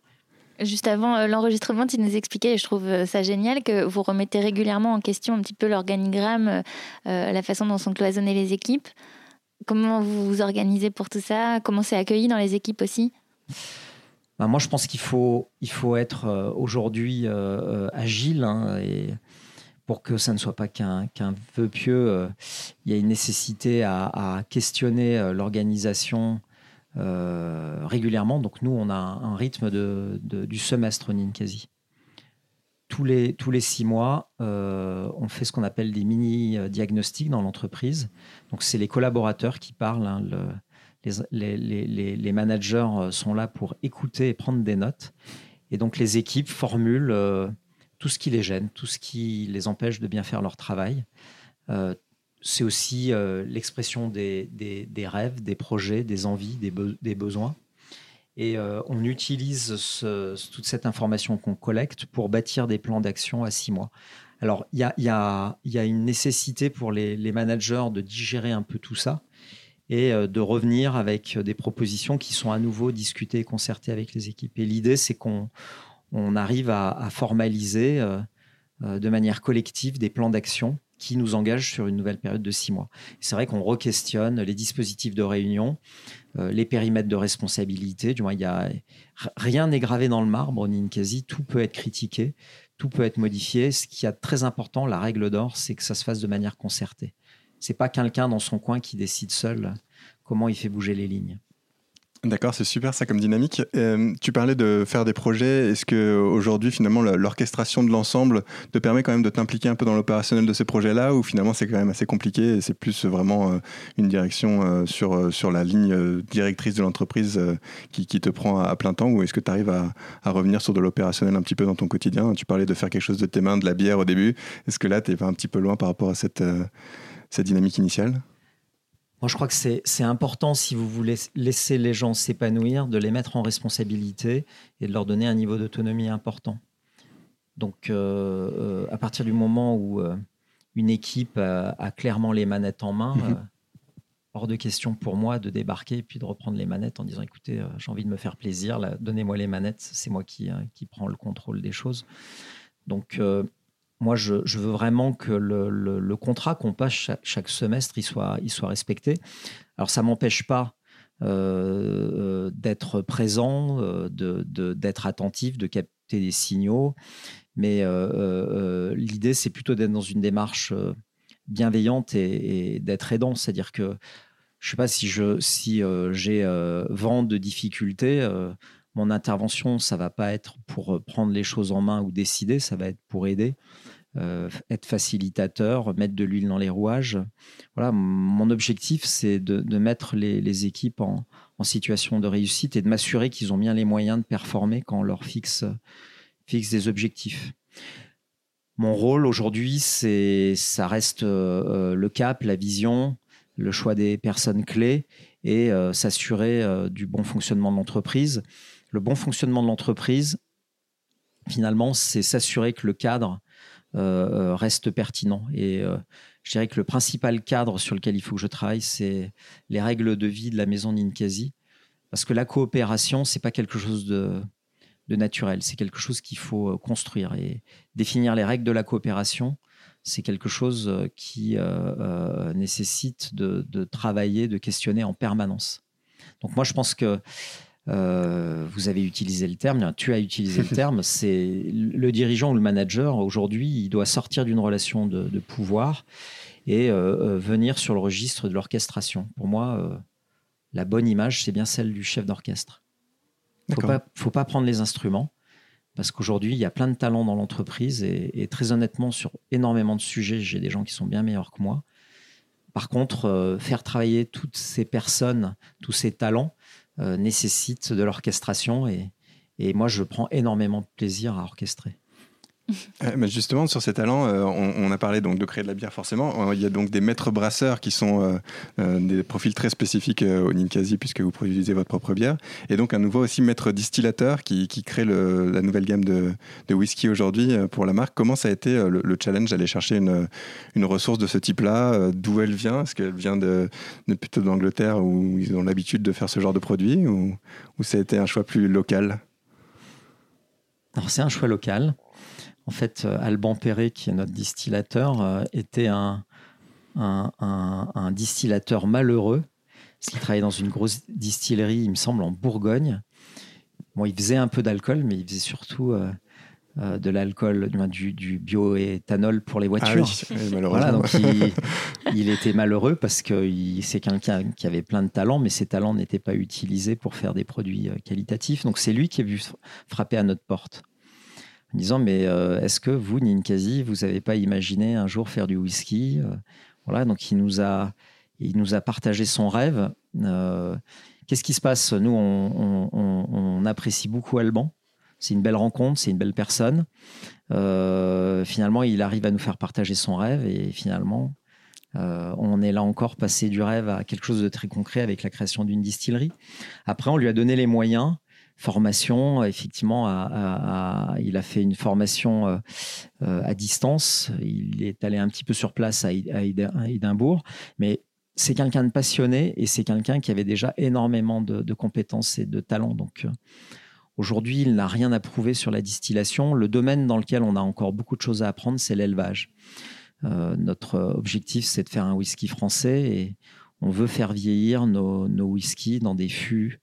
Juste avant l'enregistrement, tu nous expliquais, et je trouve ça génial, que vous remettez régulièrement en question un petit peu l'organigramme, la façon dont sont cloisonnées les équipes. Comment vous vous organisez pour tout ça? Comment c'est accueilli dans les équipes aussi? Bah, Moi, je pense qu'il faut, il faut être aujourd'hui agile hein, et pour que ça ne soit pas qu'un vœu pieux, euh, il y a une nécessité à, questionner euh, l'organisation euh, régulièrement. Donc nous, on a un, rythme de, du semestre Ninkasi. Tous les, tous les six mois, on fait ce qu'on appelle des mini-diagnostics dans l'entreprise. Donc c'est les collaborateurs qui parlent. Hein, les, managers sont là pour écouter et prendre des notes. Et donc les équipes formulent tout ce qui les gêne, tout ce qui les empêche de bien faire leur travail. c'est aussi l'expression des, rêves, des projets, des envies, des, besoins. Et on utilise toute cette information qu'on collecte pour bâtir des plans d'action à six mois. Alors, il y a, une nécessité pour les, managers de digérer un peu tout ça et de revenir avec des propositions qui sont à nouveau discutées et concertées avec les équipes. Et l'idée, c'est qu'on on arrive à, formaliser euh, euh, de manière collective des plans d'action qui nous engagent sur une nouvelle période de six mois. C'est vrai qu'on re-questionne les dispositifs de réunion, euh, les périmètres de responsabilité. Du moins, a, rien n'est gravé dans le marbre, Ninkasi. Tout peut être critiqué, tout peut être modifié. Ce qui est très important, la règle d'or, c'est que ça se fasse de manière concertée. C'est pas quelqu'un dans son coin qui décide seul comment il fait bouger les lignes. D'accord, c'est super ça comme dynamique. Euh, tu parlais de faire des projets. Est-ce que aujourd'hui finalement l'orchestration de l'ensemble te permet quand même de t'impliquer un peu dans l'opérationnel de ces projets-là, ou finalement c'est quand même assez compliqué et c'est plus vraiment euh, une direction euh, sur sur la ligne directrice de l'entreprise qui, qui, te prend à, plein temps, ou est-ce que tu arrives à, à, revenir sur de l'opérationnel un petit peu dans ton quotidien? Tu parlais de faire quelque chose de tes mains, de la bière au début. Est-ce que là tu es un petit peu loin par rapport à cette cette dynamique initiale moi, je crois que c'est important, si vous voulez laisser les gens s'épanouir, de les mettre en responsabilité et de leur donner un niveau d'autonomie important. Donc, euh, euh, à partir du moment où euh, une équipe a, clairement les manettes en main, mhm. hors de question pour moi de débarquer et puis de reprendre les manettes en disant écoutez, j'ai envie de me faire plaisir, donnez-moi les manettes, c'est moi qui, qui prends le contrôle des choses. Donc, moi, je, veux vraiment que le, contrat qu'on passe chaque, semestre, il soit, respecté. Alors, ça ne m'empêche pas euh, d'être présent, euh, d'être attentif, de capter des signaux. Mais euh, l'idée, c'est plutôt d'être dans une démarche bienveillante et, d'être aidant. C'est-à-dire que je ne sais pas si j'ai si, vent de difficultés. mon intervention, ça va pas être pour prendre les choses en main ou décider, ça va être pour aider. Euh, être facilitateur, mettre de l'huile dans les rouages. Voilà, mon objectif, c'est de, mettre les, équipes en, situation de réussite et de m'assurer qu'ils ont bien les moyens de performer quand on leur fixe, fixe des objectifs. Mon rôle aujourd'hui, c'est, ça reste euh, le cap, la vision, le choix des personnes clés et euh, s'assurer du bon fonctionnement de l'entreprise. Le bon fonctionnement de l'entreprise, finalement, c'est s'assurer que le cadre euh, euh, reste pertinent. Et euh, je dirais que le principal cadre sur lequel il faut que je travaille, c'est les règles de vie de la maison Ninkasi. Parce que la coopération, c'est pas quelque chose de, naturel, c'est quelque chose qu'il faut construire. Et définir les règles de la coopération, c'est quelque chose qui nécessite de, travailler, de questionner en permanence. Donc moi, je pense que euh, vous avez utilisé le terme, tu as utilisé le terme, c'est le dirigeant ou le manager, aujourd'hui, il doit sortir d'une relation de, pouvoir et euh, euh, venir sur le registre de l'orchestration. Pour moi, la bonne image, c'est bien celle du chef d'orchestre. Il ne faut pas prendre les instruments, parce qu'aujourd'hui, il y a plein de talents dans l'entreprise et, et, très honnêtement, sur énormément de sujets, j'ai des gens qui sont bien meilleurs que moi. Par contre, faire travailler toutes ces personnes, tous ces talents, nécessite de l'orchestration et, et moi, je prends énormément de plaisir à orchestrer. Euh, mais justement, sur ces talents, euh, on, a parlé donc de créer de la bière forcément. Il y a donc des maîtres brasseurs qui sont des profils très spécifiques au Ninkasi puisque vous produisez votre propre bière. Et donc un nouveau aussi maître distillateur qui, qui crée la nouvelle gamme de, de whisky aujourd'hui pour la marque. Comment ça a été le, challenge d'aller chercher une, une, ressource de ce type-là D'où elle vient? Est-ce qu'elle vient de, plutôt d'Angleterre où ils ont l'habitude de faire ce genre de produit ou, ou ça a été un choix plus local? Alors c'est un choix local. En fait, euh, Alban Perret, qui est notre distillateur, euh, était un, un, distillateur malheureux, parce qu'il travaillait dans une grosse distillerie, il me semble, en Bourgogne. Bon, il faisait un peu d'alcool, mais il faisait surtout euh, de l'alcool, du, du bioéthanol pour les voitures. Ah oui, malheureusement. donc il, était malheureux parce que c'est quelqu'un qui avait plein de talents, mais ses talents n'étaient pas utilisés pour faire des produits qualitatifs. Donc c'est lui qui est venu frapper à notre porte disant mais euh, est-ce que vous, Ninkasi, vous n'avez pas imaginé un jour faire du whisky euh, Voilà, donc il nous a, il nous a partagé son rêve. Euh, qu'est-ce qui se passe? Nous, on, apprécie beaucoup Alban. C'est une belle rencontre, c'est une belle personne. finalement, il arrive à nous faire partager son rêve et finalement, on est là encore passé du rêve à quelque chose de très concret avec la création d'une distillerie. Après, on lui a donné les moyens formation. Effectivement, il a fait une formation euh, euh, à distance. Il est allé un petit peu sur place à, Édimbourg, mais c'est quelqu'un de passionné et c'est quelqu'un qui avait déjà énormément de, compétences et de talents. Donc euh, aujourd'hui, il n'a rien à prouver sur la distillation. Le domaine dans lequel on a encore beaucoup de choses à apprendre, c'est l'élevage. notre objectif, c'est de faire un whisky français et on veut faire vieillir nos, nos whiskies dans des fûts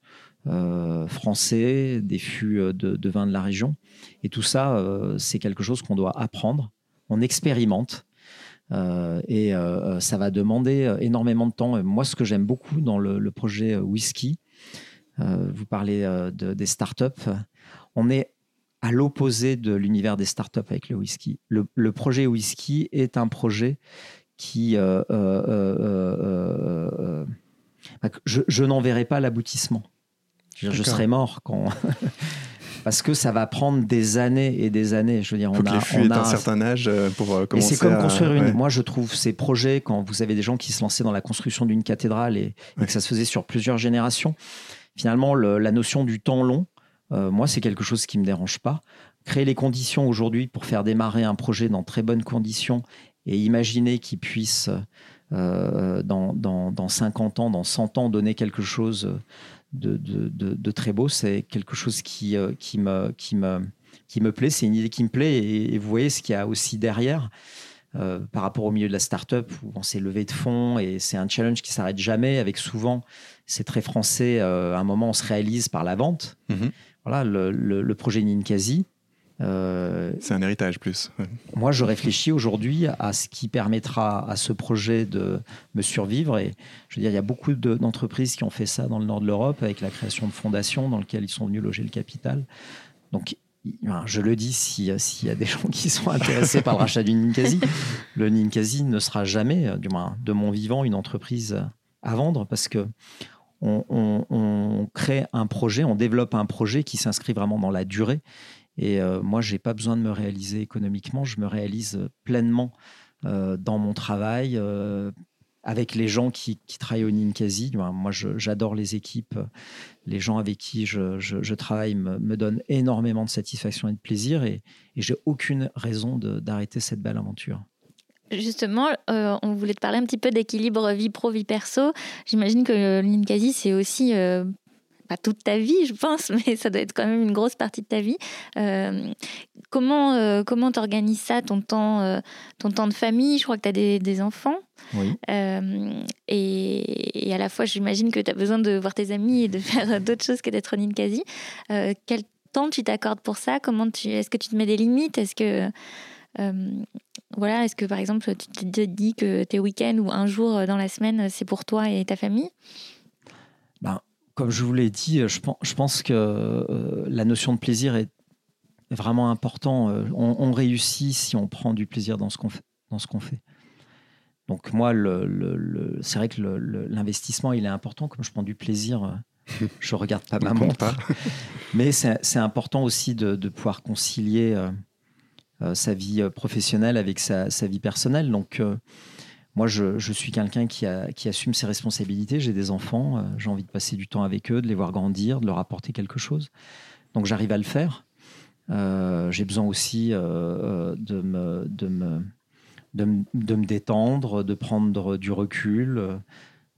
euh, français, des fûts euh, de, vin de la région. Et tout ça, euh, c'est quelque chose qu'on doit apprendre. On expérimente. et ça va demander énormément de temps. moi, ce que j'aime beaucoup dans le, projet whisky, vous parlez de, des startups, on est à l'opposé de l'univers des startups avec le whisky. Le, projet whisky est un projet qui... je, je n'en verrai pas l'aboutissement. Je, serais mort quand. Parce que ça va prendre des années et des années. Je veux dire, on a, on a un certain âge euh, pour commencer. Euh, et c'est comme construire une. Moi, je trouve ces projets quand vous avez des gens qui se lançaient dans la construction d'une cathédrale et, que ça se faisait sur plusieurs générations. Finalement, la notion du temps long, euh, moi, c'est quelque chose qui me dérange pas. Créer les conditions aujourd'hui pour faire démarrer un projet dans très bonnes conditions et imaginer qu'il puisse dans, dans, dans, 50 ans, dans 100 ans, donner quelque chose de, de, très beau. C'est quelque chose qui, euh, qui, me, qui, me, qui me plaît. C'est une idée qui me plaît. Et, vous voyez ce qu'il y a aussi derrière. Euh, par rapport au milieu de la start-up où on s'est levé de fonds et c'est un challenge qui s'arrête jamais avec souvent, c'est très français, euh, à un moment on se réalise par la vente. Mm-hmm. Voilà, le, le, projet Ninkasi, euh, c'est un héritage plus. Moi, je réfléchis aujourd'hui à ce qui permettra à ce projet de me survivre. Et je veux dire, il y a beaucoup d'entreprises qui ont fait ça dans le nord de l'Europe avec la création de fondations dans lesquelles ils sont venus loger le capital. Donc, je le dis, s'il y a des gens qui sont intéressés par le rachat du Ninkasi, le Ninkasi ne sera jamais, du moins de mon vivant, une entreprise à vendre parce que on, on crée un projet, on développe un projet qui s'inscrit vraiment dans la durée et euh, moi, je n'ai pas besoin de me réaliser économiquement, je me réalise euh, pleinement euh, dans mon travail, avec les gens qui, travaillent au Ninkasi. Moi, j'adore les équipes. Les gens avec qui je, travaille me, donnent énormément de satisfaction et de plaisir. Et, et j'ai aucune raison d'arrêter cette belle aventure. Justement, on voulait te parler un petit peu d'équilibre vie pro, vie perso. J'imagine que le Ninkasi, c'est aussi toute ta vie, je pense, mais ça doit être quand même une grosse partie de ta vie. Euh, comment euh, comment t'organises ça, ton temps, euh, ton temps de famille? Je crois que tu as des, enfants. Oui. Et, à la fois, j'imagine que tu as besoin de voir tes amis et de faire d'autres choses que d'être en Ninkasi. quel temps tu t'accordes pour ça? Comment tu Est-ce que tu te mets des limites? Est-ce que voilà, est-ce que par exemple tu te dis que tes week-ends ou un jour dans la semaine c'est pour toi et ta famille? Comme je vous l'ai dit, je pense, que euh, la notion de plaisir est vraiment important. Euh, on, réussit si on prend du plaisir dans ce qu'on fait. Dans ce qu'on fait. Donc moi, le, c'est vrai que l'investissement, il est important. Comme je prends du plaisir, euh, je regarde pas ma montre. Mais c'est important aussi de, pouvoir concilier sa vie professionnelle avec sa, sa vie personnelle. Donc moi, je, suis quelqu'un qui, assume ses responsabilités. J'ai des enfants, euh, j'ai envie de passer du temps avec eux, de les voir grandir, de leur apporter quelque chose. Donc j'arrive à le faire. Euh, j'ai besoin aussi euh, de, me, détendre, de prendre du recul.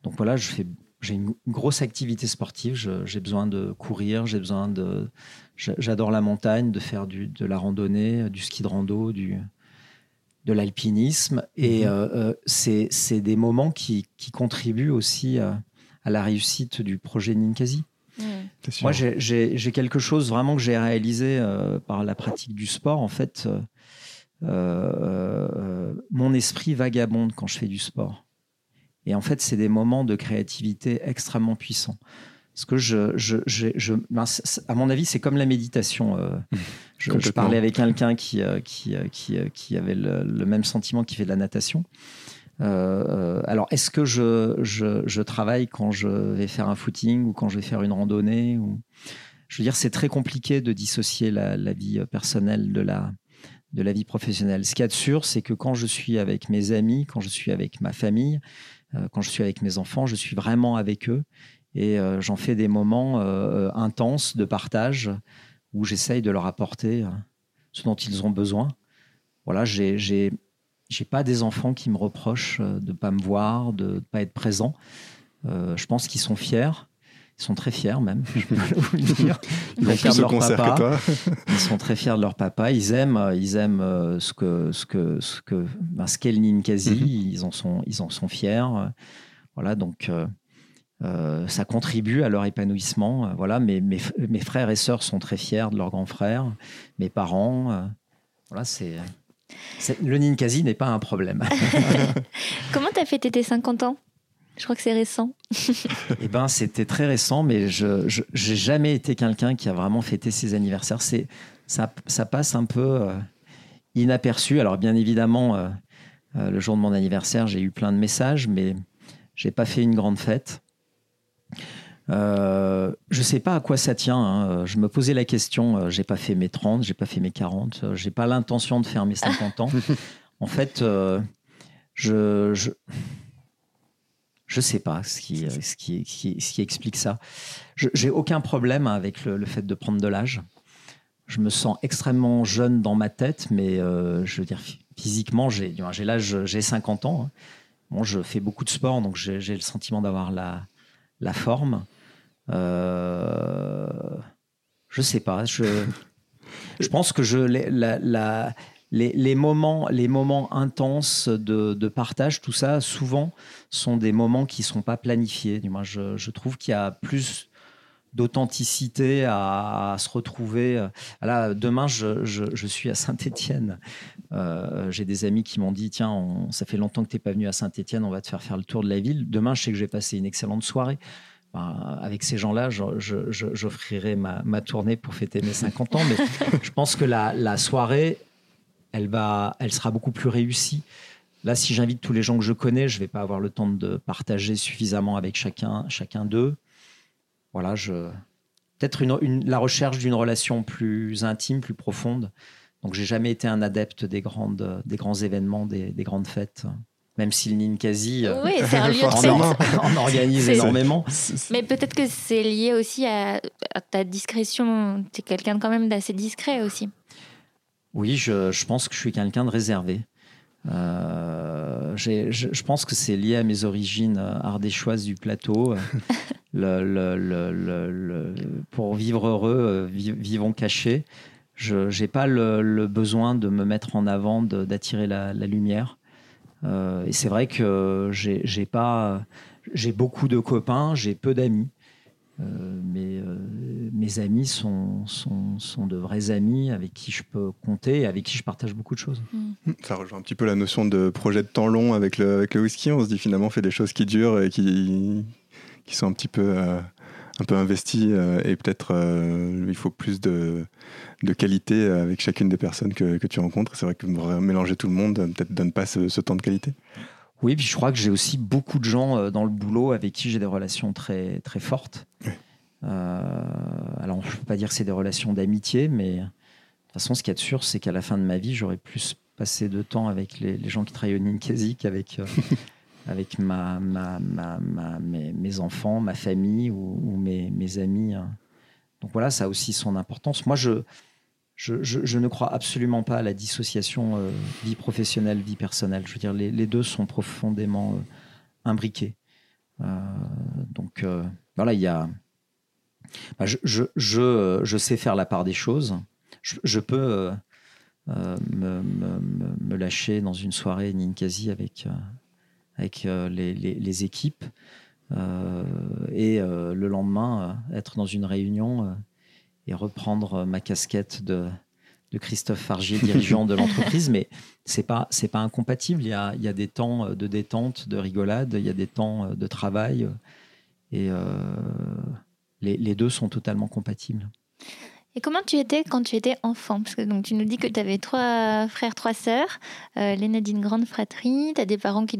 Donc voilà, j'ai une grosse activité sportive. j'ai besoin de courir, j'ai besoin de. J'adore la montagne, de faire de la randonnée, du ski de rando, du, de l'alpinisme. Et mhm. euh, euh, c'est des moments qui, contribuent aussi à, la réussite du projet Ninkasi. Moi, j'ai quelque chose vraiment que j'ai réalisé euh, par la pratique du sport. En fait, mon esprit vagabonde quand je fais du sport. Et en fait, c'est des moments de créativité extrêmement puissants. Parce que je, je, je, ben, à mon avis, c'est comme la méditation. Euh, je, parlais avec quelqu'un qui, euh, qui, euh, qui, qui, avait le, même sentiment qui fait de la natation. alors, est-ce que je, je, travaille quand je vais faire un footing ou quand je vais faire une randonnée ou... Je veux dire, c'est très compliqué de dissocier la, la, vie personnelle de la, de la vie professionnelle. Ce qu'il y a de sûr, c'est que quand je suis avec mes amis, quand je suis avec ma famille, euh, quand je suis avec mes enfants, je suis vraiment avec eux et euh, j'en fais des moments euh, intenses de partage où j'essaye de leur apporter ce dont ils ont besoin. Voilà, j'ai j'ai pas des enfants qui me reprochent de ne pas me voir, de pas être présent. je pense qu'ils sont fiers. Ils sont très fiers même, je peux vous le dire. Ils, sont fiers de leur papa. Ils sont très fiers de leur papa. Ils aiment, ils aiment euh, ce que ce que ce que ben, ce qu'est le Ninkasi. Mhm. Ils en sont ils en sont fiers. Voilà donc. Euh, euh, ça contribue à leur épanouissement. voilà, mes, mes, mes, frères et sœurs sont très fiers de leurs grands frères, mes parents. voilà, c'est le Ninkasi n'est pas un problème. Comment tu as fêté tes 50 ans? Je crois que c'est récent. eh ben, c'était très récent, mais je n'ai jamais été quelqu'un qui a vraiment fêté ses anniversaires. C'est ça, ça passe un peu euh, inaperçu. Alors bien évidemment, euh, euh, le jour de mon anniversaire, j'ai eu plein de messages, mais j'ai pas fait une grande fête. Je ne sais pas à quoi ça tient. Hein. Je me posais la question. j'ai pas fait mes 30, j'ai pas fait mes 40, j'ai pas l'intention de faire mes 50 ans. en fait, je, je je ne sais pas ce qui, ce, qui, ce qui explique ça. Je n'ai aucun problème avec le, fait de prendre de l'âge. Je me sens extrêmement jeune dans ma tête, mais euh, je veux dire, physiquement, j'ai l'âge, j'ai 50 ans. Hein. Bon, je fais beaucoup de sport, donc j'ai le sentiment d'avoir la, la forme. Euh, je sais pas. Je, je pense que je, la, la, les, moments, les moments intenses de, partage, tout ça, souvent, sont des moments qui ne sont pas planifiés. Moi, je, je trouve qu'il y a plus d'authenticité à, se retrouver. Là, demain, je, suis à Saint-Étienne. Euh, j'ai des amis qui m'ont dit Tiens, ça fait longtemps que tu n'es pas venu à Saint-Étienne, on va te faire faire le tour de la ville. Demain, je sais que je vais passer une excellente soirée. avec ces gens-là, j'offrirai ma, ma, tournée pour fêter mes 50 ans. Mais je pense que la, la soirée, elle, va, elle sera beaucoup plus réussie. Là, si j'invite tous les gens que je connais, je ne vais pas avoir le temps de partager suffisamment avec chacun, chacun d'eux. Voilà, je peut-être une, la recherche d'une relation plus intime, plus profonde. Donc, j'ai jamais été un adepte des, grandes, des grands événements, des, grandes fêtes. Même si le Ninkasi oui, c'est un lieu de on, organise énormément. Mais peut-être que c'est lié aussi à, à ta discrétion. Tu es quelqu'un quand même d'assez discret aussi. Oui, je, pense que je suis quelqu'un de réservé. Euh, je, pense que c'est lié à mes origines euh, ardéchoises du plateau. le, pour vivre heureux, euh, vivons cachés. Je n'ai pas le, besoin de me mettre en avant, d'attirer la, lumière. et c'est vrai que j'ai pas, j'ai beaucoup de copains, j'ai peu d'amis. Euh, euh, mes amis sont, sont, sont, de vrais amis avec qui je peux compter et avec qui je partage beaucoup de choses. Mm. Ça rejoint un petit peu la notion de projet de temps long avec le, avec le whisky. On se dit finalement, on fait des choses qui durent et qui, qui sont un petit peu, euh, un peu investies et peut-être il faut plus de, de qualité avec chacune des personnes que, que tu rencontres. C'est vrai que mélanger tout le monde peut-être donne pas ce, ce temps de qualité. Oui, puis je crois que j'ai aussi beaucoup de gens euh, dans le boulot avec qui j'ai des relations très, très fortes. Euh, alors, je ne peux pas dire que c'est des relations d'amitié, mais de toute façon, ce qu'il y a de sûr, c'est qu'à la fin de ma vie, j'aurais plus passé de temps avec les, gens qui travaillent au Ninkasi qu'avec euh, avec ma, ma, ma, mes, enfants, ma famille ou, mes, mes, amis. Hein. Donc voilà, ça a aussi son importance. Moi, je, je, ne crois absolument pas à la dissociation euh, vie professionnelle, vie personnelle. Je veux dire, les, deux sont profondément euh, imbriqués. Euh, donc voilà, il y a. Bah, je, je, sais faire la part des choses. Je, peux me, lâcher dans une soirée Ninkasi avec, avec les, équipes et le lendemain être dans une réunion et reprendre ma casquette de, de Christophe Fargier, dirigeant de l'entreprise, mais c'est pas c'est pas incompatible. Il y, a, il y a des temps de détente, de rigolade, il y a des temps de travail, et euh, les, les, deux sont totalement compatibles. Et comment tu étais quand tu étais enfant? Parce que donc, tu nous dis que tu avais trois frères, trois sœurs, euh, d'une grande fratrie, tu as des parents qui,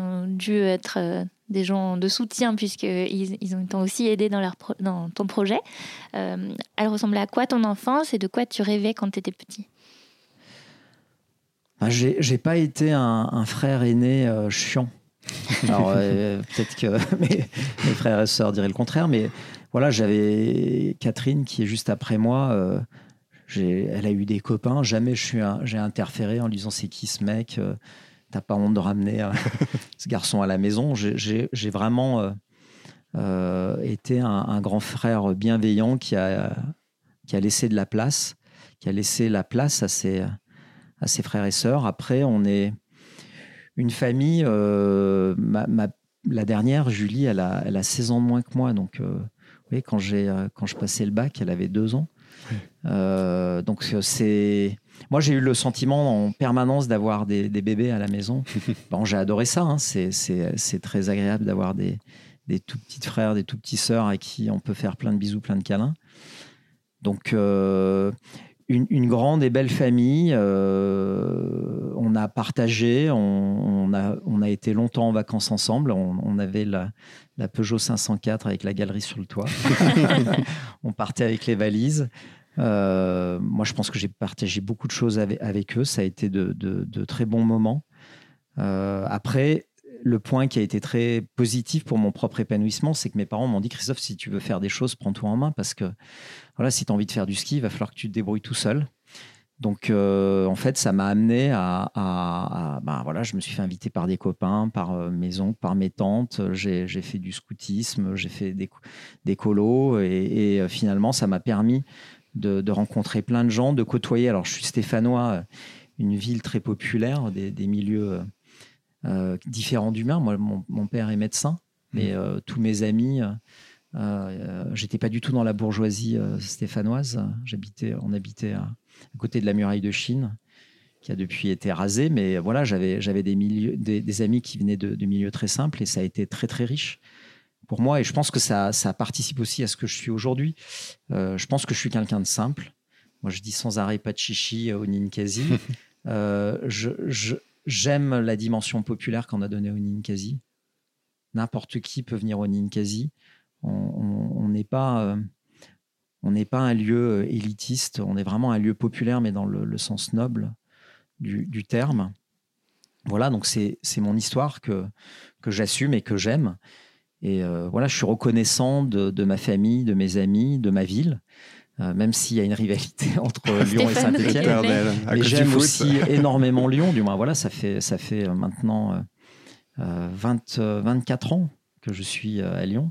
ont dû être euh, des gens de soutien puisqu'ils ils ont aussi aidé dans, ton projet. Euh, elle ressemblait à quoi ton enfance et de quoi tu rêvais quand tu étais petit? Ah, J'ai pas été un, frère aîné chiant. Alors peut-être que mes, frères et sœurs diraient le contraire, mais voilà, j'avais Catherine qui est juste après moi. elle a eu des copains. Jamais j'ai interféré en lui disant c'est qui ce mec T'as pas honte de ramener ce garçon à la maison. J'ai vraiment euh, était un, grand frère bienveillant qui a, laissé de la place, qui a laissé la place à ses, frères et sœurs. Après, on est une famille. Euh, la dernière, Julie, elle a, elle a 16 ans de moins que moi. Euh, quand, quand je passais le bac, elle avait deux ans. donc, c'est. Moi, j'ai eu le sentiment en permanence d'avoir des, des, bébés à la maison. Bon, j'ai adoré ça. Hein. C'est très agréable d'avoir des, des tout petits frères, des tout petits sœurs à qui on peut faire plein de bisous, plein de câlins. Donc, euh, une, grande et belle famille. Euh, on a partagé, on, a, on, a, été longtemps en vacances ensemble. On, avait la, Peugeot 504 avec la galerie sur le toit. on partait avec les valises. Euh, moi, je pense que j'ai partagé beaucoup de choses avec, eux. Ça a été de, de très bons moments. après, le point qui a été très positif pour mon propre épanouissement, c'est que mes parents m'ont dit Christophe, si tu veux faire des choses, prends-toi en main parce que voilà, si tu as envie de faire du ski, il va falloir que tu te débrouilles tout seul. Donc, euh, en fait, ça m'a amené à, ben voilà, je me suis fait inviter par des copains, par euh, mes oncles, par mes tantes. J'ai fait du scoutisme, j'ai fait des, des colos, et, euh, finalement, ça m'a permis de, rencontrer plein de gens, de côtoyer. Alors, je suis stéphanois, une ville très populaire, des, des milieux euh, différents d'humains. Moi, mon, père est médecin, mais mmh. euh, tous mes amis, euh, j'étais pas du tout dans la bourgeoisie stéphanoise. J'habitais, on habitait à, côté de la muraille de Chine qui a depuis été rasée. Mais voilà, j'avais, j'avais des, des, amis qui venaient de, milieux très simples et ça a été très, très riche pour moi. Et je pense que ça, ça participe aussi à ce que je suis aujourd'hui. je pense que je suis quelqu'un de simple. Moi, je dis sans arrêt pas de chichi au Ninkasi. je, J'aime la dimension populaire qu'on a donnée au Ninkasi. N'importe qui peut venir au Ninkasi. On n'est pas, euh, on n'est pas un lieu euh, élitiste. On est vraiment un lieu populaire, mais dans le, sens noble du, terme. Voilà, donc c'est mon histoire que, que j'assume et que j'aime. Et euh, voilà, je suis reconnaissant de, de, ma famille, de mes amis, de ma ville. Euh, même s'il y a une rivalité entre Lyon et Saint-Etienne. Mais j'aime aussi énormément Lyon, du moins voilà, ça fait, ça fait euh, maintenant 20, euh, 24 ans que je suis à Lyon.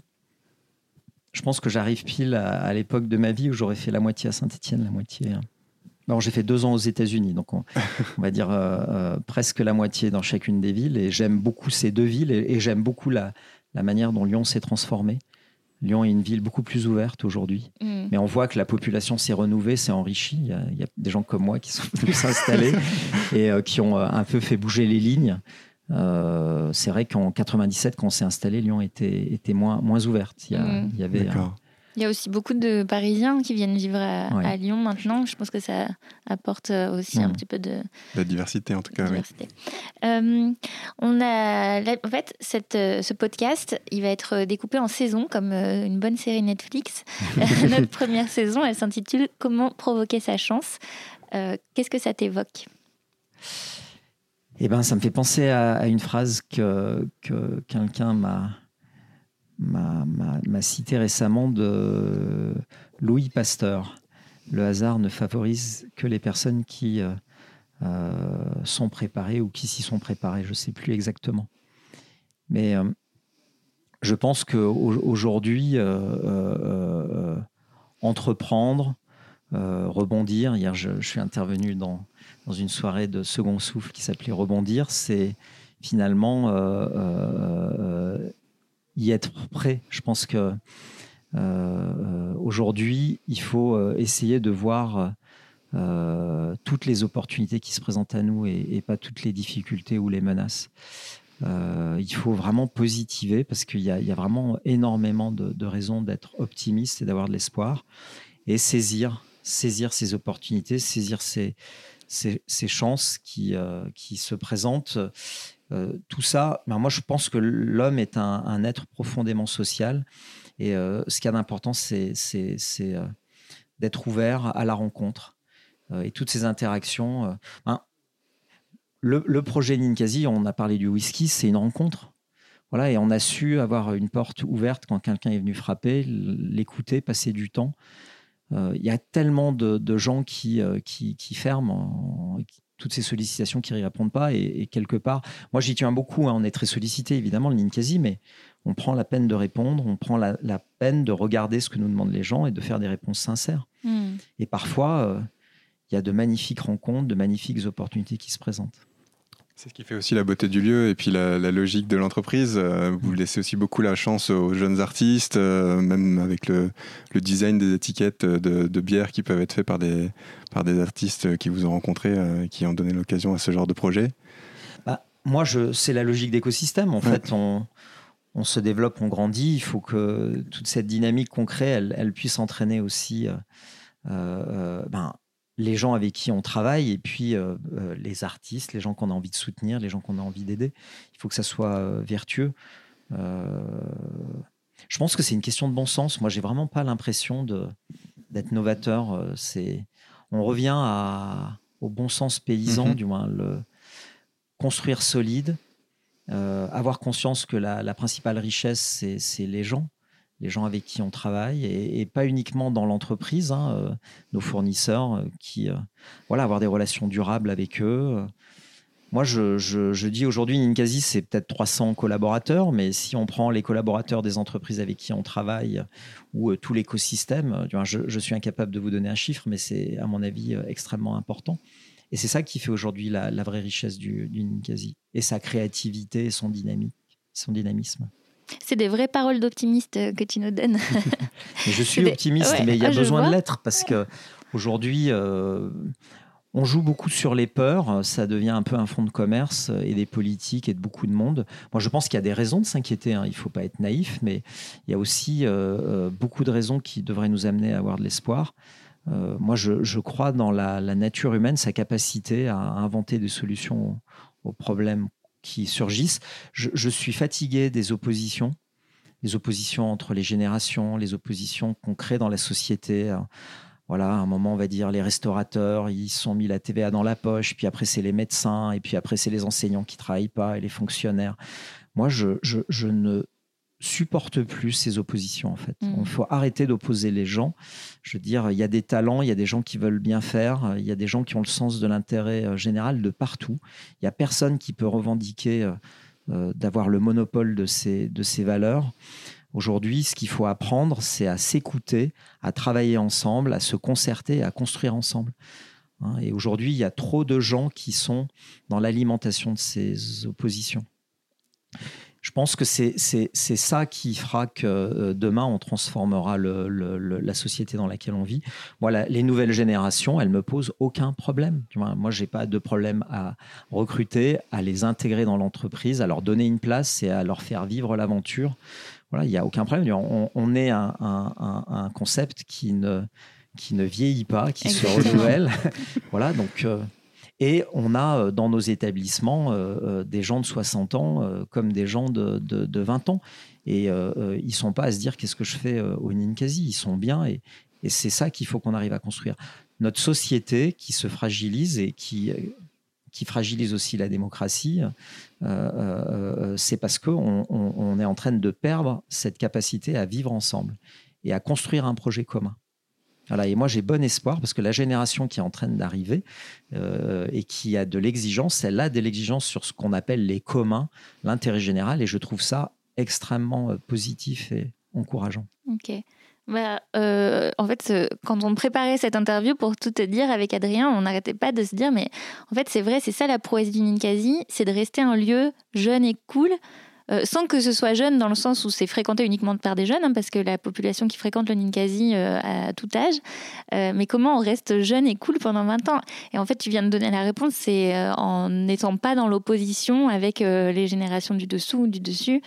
Je pense que j'arrive pile à, l'époque de ma vie où j'aurais fait la moitié à Saint-Etienne, la moitié. Non, j'ai fait deux ans aux États-Unis, donc on, va dire presque la moitié dans chacune des villes. Et j'aime beaucoup ces deux villes et, j'aime beaucoup la, la, manière dont Lyon s'est transformée. Lyon est une ville beaucoup plus ouverte aujourd'hui. Mm. Mais on voit que la population s'est renouvelée, s'est enrichie. Il y, a, des gens comme moi qui sont venus s'installer et euh, qui ont euh, un peu fait bouger les lignes. Euh, c'est vrai qu'en 97, quand on s'est installé, Lyon était, était moins, moins ouverte. Il y, mm. il y avait il y a aussi beaucoup de Parisiens qui viennent vivre à, Lyon maintenant. Je pense que ça apporte euh, aussi un petit peu de... La diversité, en tout cas, euh, on a, en fait, cette, euh, ce podcast, il va être découpé en saisons, comme une bonne série Netflix. Notre première saison, elle s'intitule « Comment provoquer sa chance Qu'est-ce que ça t'évoque? Eh ben, ça me fait penser à, une phrase que, que quelqu'un m'a m'a cité récemment de Louis Pasteur. Le hasard ne favorise que les personnes qui euh, euh, sont préparées ou qui s'y sont préparées, je ne sais plus exactement. Mais euh, je pense qu'aujourd'hui, entreprendre, rebondir, hier je, suis intervenu dans, dans une soirée de second souffle qui s'appelait Rebondir, c'est finalement y être prêt. Je pense que euh, euh, il faut euh, essayer de voir toutes les opportunités qui se présentent à nous et, pas toutes les difficultés ou les menaces. il faut vraiment positiver parce qu'il y, a vraiment énormément de, raisons d'être optimiste et d'avoir de l'espoir et saisir, saisir ces opportunités, saisir ces, ces, chances qui, qui se présentent euh, tout ça, ben moi je pense que l'homme est un, être profondément social. Et euh, ce qui est d'important, c'est euh, d'être ouvert à la rencontre. et toutes ces interactions. Ben, le, projet Ninkasi, on a parlé du whisky, c'est une rencontre. Voilà, et on a su avoir une porte ouverte quand quelqu'un est venu frapper, l'écouter, passer du temps. Euh, il y a tellement de, gens qui, euh, qui, ferment toutes ces sollicitations qui ne répondent pas. Et, quelque part, moi j'y tiens beaucoup, hein, on est très sollicité évidemment, le Ninkasi, mais on prend la peine de répondre, on prend la, peine de regarder ce que nous demandent les gens et de faire des réponses sincères. Hmm. Et parfois, euh, il y a de magnifiques rencontres, de magnifiques opportunités qui se présentent. C'est ce qui fait aussi la beauté du lieu et puis la, logique de l'entreprise. Euh, vous laissez aussi beaucoup la chance aux jeunes artistes, euh, même avec le, design des étiquettes de, bière qui peuvent être faites par des, par des artistes qui vous ont rencontré, euh, qui ont donné l'occasion à ce genre de projet. Bah, moi, c'est la logique d'écosystème. En fait, on, on, se développe, on grandit. Il faut que toute cette dynamique qu'on crée, elle, puisse entraîner aussi ben, les gens avec qui on travaille et puis euh, euh, les artistes, les gens qu'on a envie de soutenir, les gens qu'on a envie d'aider. Il faut que ça soit euh, vertueux. je pense que c'est une question de bon sens. Moi, j'ai vraiment pas l'impression d'être novateur. c'est, on revient à, au bon sens paysan, mhm. du moins le construire solide, avoir conscience que la, la principale richesse, c'est les gens les gens avec qui on travaille et, pas uniquement dans l'entreprise, hein, euh, nos fournisseurs, euh, qui euh, voilà avoir des relations durables avec eux. Moi, je, dis aujourd'hui, Ninkasi, c'est peut-être 300 collaborateurs, mais si on prend les collaborateurs des entreprises avec qui on travaille ou tout l'écosystème, je, suis incapable de vous donner un chiffre, mais c'est à mon avis extrêmement important. Et c'est ça qui fait aujourd'hui la, vraie richesse du, du Ninkasi et sa créativité et son dynamique, son dynamisme. C'est des vraies paroles d'optimiste euh, que tu nous donnes. je suis optimiste, mais il y a ah, besoin de l'être parce que aujourd'hui, euh, on joue beaucoup sur les peurs. Ça devient un peu un fonds de commerce et des politiques et de beaucoup de monde. Moi, je pense qu'il y a des raisons de s'inquiéter. Hein. Il ne faut pas être naïf, mais il y a aussi euh, beaucoup de raisons qui devraient nous amener à avoir de l'espoir. moi, je, crois dans la, nature humaine, sa capacité à inventer des solutions aux problèmes qui surgissent. Je, suis fatigué des oppositions, les oppositions entre les générations, les oppositions qu'on crée dans la société. Voilà, à un moment, on va dire, les restaurateurs, ils sont mis la TVA dans la poche, puis après, c'est les médecins, et puis après, c'est les enseignants qui travaillent pas, et les fonctionnaires. Moi, je, je ne supporte plus ces oppositions en fait. Il mm. faut arrêter d'opposer les gens. Je veux dire, il y a des talents, il y a des gens qui veulent bien faire, il y a des gens qui ont le sens de l'intérêt euh, général de partout. Il y a personne qui peut revendiquer euh, euh, d'avoir le monopole de ces, de ces valeurs. Aujourd'hui, ce qu'il faut apprendre, c'est à s'écouter, à travailler ensemble, à se concerter, à construire ensemble. Hein. Et aujourd'hui, il y a trop de gens qui sont dans l'alimentation de ces oppositions je pense que c'est ça qui fera que euh, demain, on transformera le, la société dans laquelle on vit. Voilà, les nouvelles générations, elles me posent aucun problème. Moi, j'ai pas de problème à recruter, à les intégrer dans l'entreprise, à leur donner une place et à leur faire vivre l'aventure. Voilà, il n'y a aucun problème. On, est un, un, concept qui ne, qui ne vieillit pas, qui se renouvelle. voilà, donc... Euh, et on a euh, dans nos établissements euh, euh, des gens de 60 ans comme des gens de, 20 ans. Et ils ne sont pas à se dire qu'est-ce que je fais au Ninkasi. Ils sont bien et, c'est ça qu'il faut qu'on arrive à construire. Notre société qui se fragilise et qui, qui fragilise aussi la démocratie, c'est parce qu'on on est en train de perdre cette capacité à vivre ensemble et à construire un projet commun et moi j'ai bon espoir parce que la génération qui est en train d'arriver euh, et qui a de l'exigence, elle a de l'exigence sur ce qu'on appelle les communs, l'intérêt général, et je trouve ça extrêmement euh, positif et encourageant. Ok. Bah, euh, en fait, quand on préparait cette interview, pour tout te dire, avec Adrien, on n'arrêtait pas de se dire, mais en fait, c'est vrai, c'est ça la prouesse du Ninkasi, c'est de rester un lieu jeune et cool, euh, sans que ce soit jeune dans le sens où c'est fréquenté uniquement par des jeunes, hein, parce que la population qui fréquente le Ninkasi euh, a tout âge. Euh, mais comment on reste jeune et cool pendant 20 ans? Et en fait, tu viens de donner la réponse, c'est en n'étant pas dans l'opposition avec les générations du dessous ou du dessus,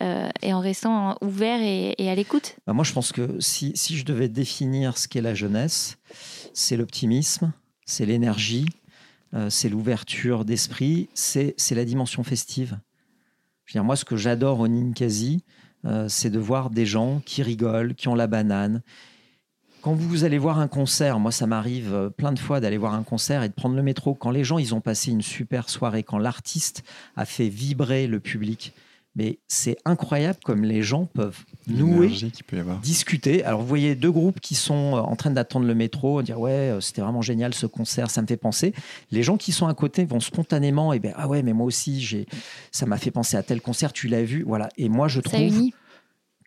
et en restant ouvert et, à l'écoute. Bah, moi, je pense que si, si je devais définir ce qu'est la jeunesse, c'est l'optimisme, c'est l'énergie, c'est l'ouverture d'esprit, c'est la dimension festive moi, ce que j'adore au Ninkasi, euh, c'est de voir des gens qui rigolent, qui ont la banane, quand vous allez voir un concert, moi ça m'arrive euh, plein de fois d'aller voir un concert et de prendre le métro, quand les gens ils ont passé une super soirée, quand l'artiste a fait vibrer le public, mais c'est incroyable comme les gens peuvent nouer, discuter. Alors vous voyez deux groupes qui sont euh, en train d'attendre le métro, dire ouais euh, c'était vraiment génial ce concert, ça me fait penser. Les gens qui sont à côté vont spontanément et ben ah ouais mais moi aussi j'ai ça m'a fait penser à tel concert, tu l'as vu, voilà. Et moi je trouve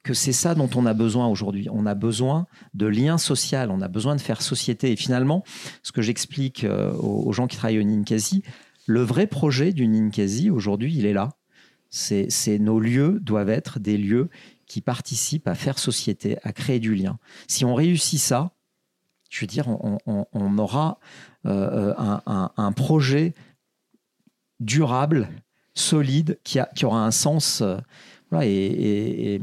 que c'est ça dont on a besoin aujourd'hui. On a besoin de liens sociaux, on a besoin de faire société. Et finalement, ce que j'explique euh, aux gens qui travaillent au Ninkasi, le vrai projet du Ninkasi aujourd'hui, il est là. C'est nos lieux doivent être des lieux qui participent à faire société, à créer du lien. Si on réussit ça, je veux dire, on, aura euh, euh, un, projet durable, solide, qui, a, qui aura un sens. et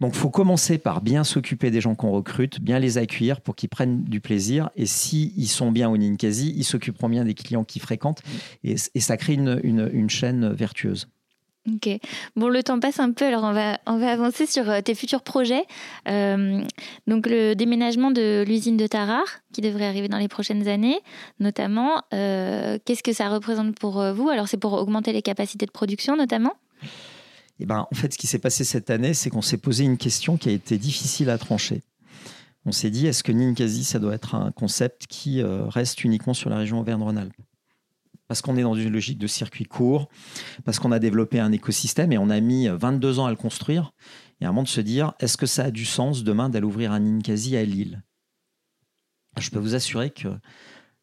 donc, il faut commencer par bien s'occuper des gens qu'on recrute, bien les accueillir pour qu'ils prennent du plaisir. Et s'ils ils sont bien au Ninkasi, ils s'occuperont bien des clients qu'ils fréquentent. Et, ça crée une, chaîne vertueuse. Ok. Bon, le temps passe un peu, alors on va, on va avancer sur euh, tes futurs projets. Euh, donc, le déménagement de l'usine de Tarare, qui devrait arriver dans les prochaines années, notamment. Euh, qu'est-ce que ça représente pour vous? Alors, c'est pour augmenter les capacités de production, notamment? Eh ben, en fait, ce qui s'est passé cette année, c'est qu'on s'est posé une question qui a été difficile à trancher. On s'est dit, est-ce que Ninkasi, ça doit être un concept qui reste uniquement sur la région Auvergne-Rhône-Alpes? Parce qu'on est dans une logique de circuit court, parce qu'on a développé un écosystème et on a mis 22 ans à le construire. Et à un moment de se dire, est-ce que ça a du sens demain d'aller ouvrir un Ninkasi à Lille? Je peux vous assurer que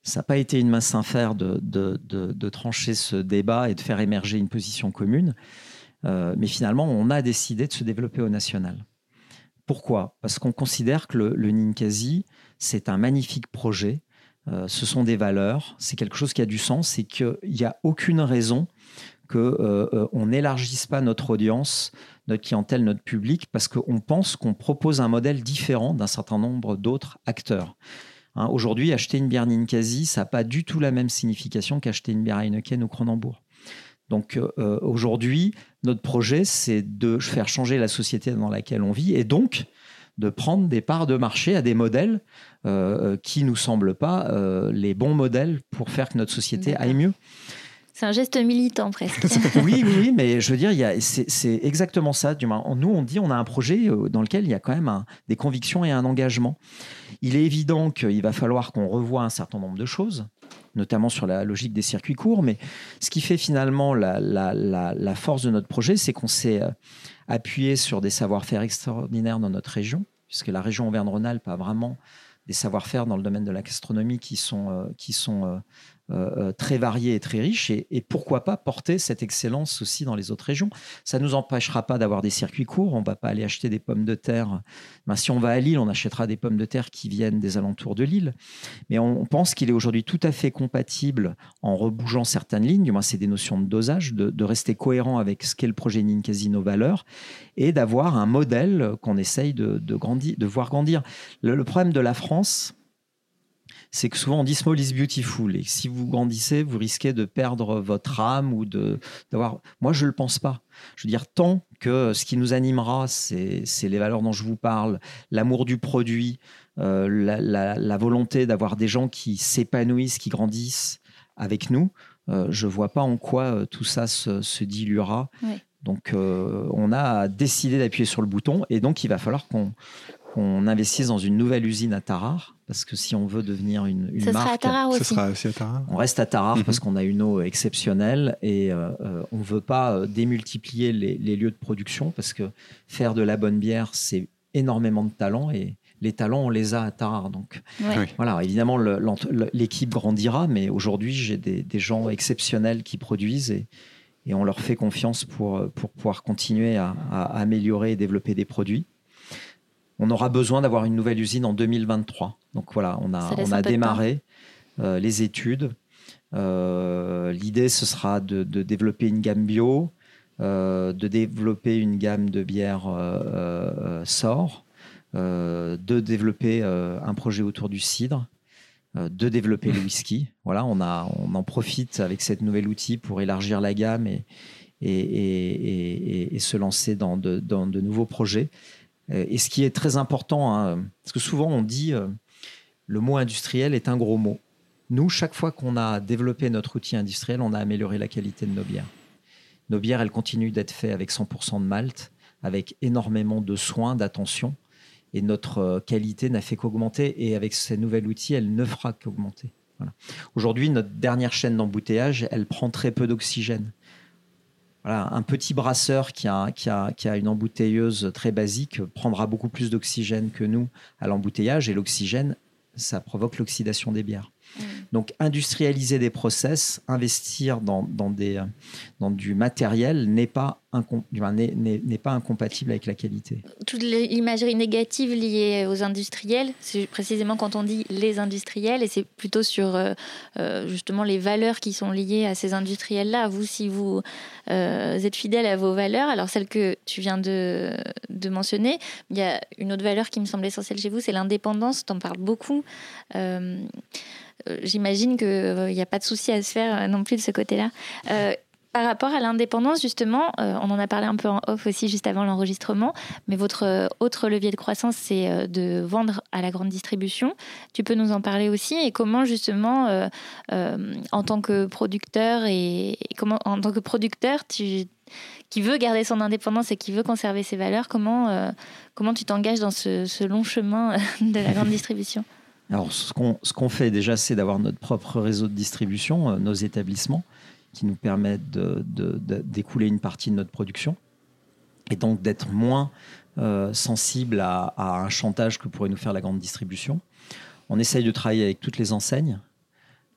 ça n'a pas été une masse sincère de, de, trancher ce débat et de faire émerger une position commune. Euh, mais finalement, on a décidé de se développer au national. Pourquoi? Parce qu'on considère que le, Ninkasi, c'est un magnifique projet. Euh, ce sont des valeurs, c'est quelque chose qui a du sens et qu'il n'y a aucune raison qu'on euh, n'élargisse pas notre audience, notre clientèle, notre public, parce qu'on pense qu'on propose un modèle différent d'un certain nombre d'autres acteurs. Hein, aujourd'hui, acheter une bière Ninkasi, ça n'a pas du tout la même signification qu'acheter une bière Heineken ou Cronenbourg. Donc euh, aujourd'hui, notre projet, c'est de faire changer la société dans laquelle on vit et donc de prendre des parts de marché à des modèles euh, qui nous semblent pas euh, les bons modèles pour faire que notre société aille mieux. C'est un geste militant presque. oui, oui, mais je veux dire, c'est exactement ça. Nous, on dit on a un projet euh, dans lequel il y a quand même des convictions et un engagement. Il est évident qu'il va falloir qu'on revoie un certain nombre de choses, notamment sur la logique des circuits courts. Mais ce qui fait finalement la, la force de notre projet, c'est qu'on s'est euh, appuyé sur des savoir-faire extraordinaires dans notre région, puisque la région Auvergne-Rhône-Alpes a vraiment des savoir-faire dans le domaine de la gastronomie qui sont, euh, qui sont euh, euh, très varié et très riche. Et, pourquoi pas porter cette excellence aussi dans les autres régions Ça ne nous empêchera pas d'avoir des circuits courts. On ne va pas aller acheter des pommes de terre. Ben, si on va à Lille, on achètera des pommes de terre qui viennent des alentours de Lille. Mais on, pense qu'il est aujourd'hui tout à fait compatible en rebougeant certaines lignes. Du moins, c'est des notions de dosage, de, rester cohérent avec ce qu'est le projet Ninkasi Nos Valeurs et d'avoir un modèle qu'on essaye de, grandir, de voir grandir. le problème de la France, c'est que souvent on dit small is beautiful et si vous grandissez, vous risquez de perdre votre âme ou de d'avoir. Moi, je le pense pas. Je veux dire, tant que ce qui nous animera, c'est les valeurs dont je vous parle, l'amour du produit, euh, la, volonté d'avoir des gens qui s'épanouissent, qui grandissent avec nous. Euh, je vois pas en quoi euh, tout ça se, diluera. Donc, on a décidé d'appuyer sur le bouton et donc il va falloir qu'on qu'on investisse dans une nouvelle usine à Tarare, parce que si on veut devenir une, une ça marque, sera à Tarare aussi. Ça sera aussi à Tarare. On reste à Tarare parce mhm. qu'on a une eau exceptionnelle et euh, euh, on ne veut pas euh, démultiplier les, lieux de production parce que faire de la bonne bière, c'est énormément de talent et les talents, on les a à Tarare. Donc voilà, évidemment, l'équipe grandira, mais aujourd'hui, j'ai des, gens exceptionnels qui produisent et, et, on leur fait confiance pour, pour pouvoir continuer à améliorer et développer des produits on aura besoin d'avoir une nouvelle usine en 2023. Donc voilà, on a, on a démarré euh, les études. Euh, l'idée, ce sera de, développer une gamme bio, euh, de développer une gamme de bières sort, de développer un projet autour du cidre, de développer le whisky. Voilà, on, a, on en profite avec cette nouvel outil pour élargir la gamme et, et, et, se lancer dans de, dans de nouveaux projets. Et ce qui est très important, hein, parce que souvent on dit le mot industriel est un gros mot. Nous, chaque fois qu'on a développé notre outil industriel, on a amélioré la qualité de nos bières. Nos bières, elles continuent d'être faites avec 100% de malt, avec énormément de soins, d'attention. Et notre euh, qualité n'a fait qu'augmenter. Et avec ces nouvel outil, elle ne fera qu'augmenter. Aujourd'hui, notre dernière chaîne d'embouteillage, elle prend très peu d'oxygène. Un petit brasseur qui a, une embouteilleuse très basique prendra beaucoup plus d'oxygène que nous à l'embouteillage. Et l'oxygène, ça provoque l'oxydation des bières. Mm. Donc industrialiser des process, investir dans, des, dans du matériel n'est pas, n'est pas incompatible avec la qualité. Toute l'imagerie négative liée aux industriels, c'est précisément quand on dit les industriels, et c'est plutôt sur euh, euh, justement les valeurs qui sont liées à ces industriels-là. Vous, si vous euh, êtes fidèle à vos valeurs, alors celle que tu viens de, de, mentionner, il y a une autre valeur qui me semble essentielle chez vous, c'est l'indépendance, tu en parles beaucoup. Euh, j'imagine qu'il n'y euh, a pas de souci à se faire euh, non plus de ce côté-là. par rapport à l'indépendance, justement, on en a parlé un peu en off aussi juste avant l'enregistrement, mais votre autre levier de croissance, c'est de vendre à la grande distribution. Tu peux nous en parler aussi et comment justement, en tant que producteur et, comment en tant que producteur, tu, qui veut garder son indépendance et qui veut conserver ses valeurs, comment, comment tu t'engages dans ce, ce, long chemin de la grande distribution? Alors, ce qu'on fait déjà, c'est d'avoir notre propre réseau de distribution, euh, nos établissements, qui nous permettent d'écouler une partie de notre production et donc d'être moins euh, sensible à, un chantage que pourrait nous faire la grande distribution. On essaye de travailler avec toutes les enseignes.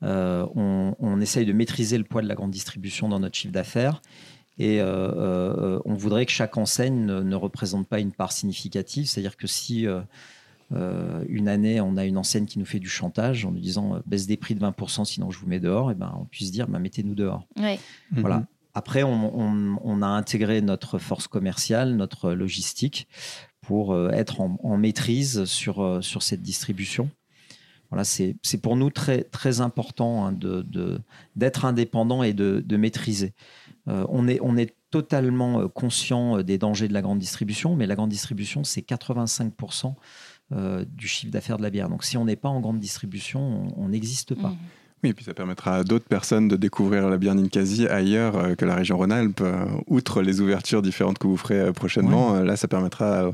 Euh, on, essaye de maîtriser le poids de la grande distribution dans notre chiffre d'affaires. Et on voudrait que chaque enseigne ne, ne, représente pas une part significative. C'est-à-dire que si euh, une année, on a une enseigne qui nous fait du chantage en nous disant euh, baisse des prix de 20%, sinon je vous mets dehors, et ben on puisse dire bah, mettez-nous dehors. Voilà. Mhm. Après, on, a intégré notre force commerciale, notre logistique pour euh, être en, maîtrise sur, sur cette distribution. Voilà, c'est pour nous très, très important hein, d'être indépendant et de, maîtriser. on, est, on est totalement conscient des dangers de la grande distribution, mais la grande distribution, c'est 85% euh, du chiffre d'affaires de la bière. Donc si on n'est pas en grande distribution, on n'existe pas. Mmh. Oui, et puis ça permettra à d'autres personnes de découvrir la bière Ninkasi ailleurs euh, que la région Rhône-Alpes, euh, outre les ouvertures différentes que vous ferez euh, prochainement. Là, ça permettra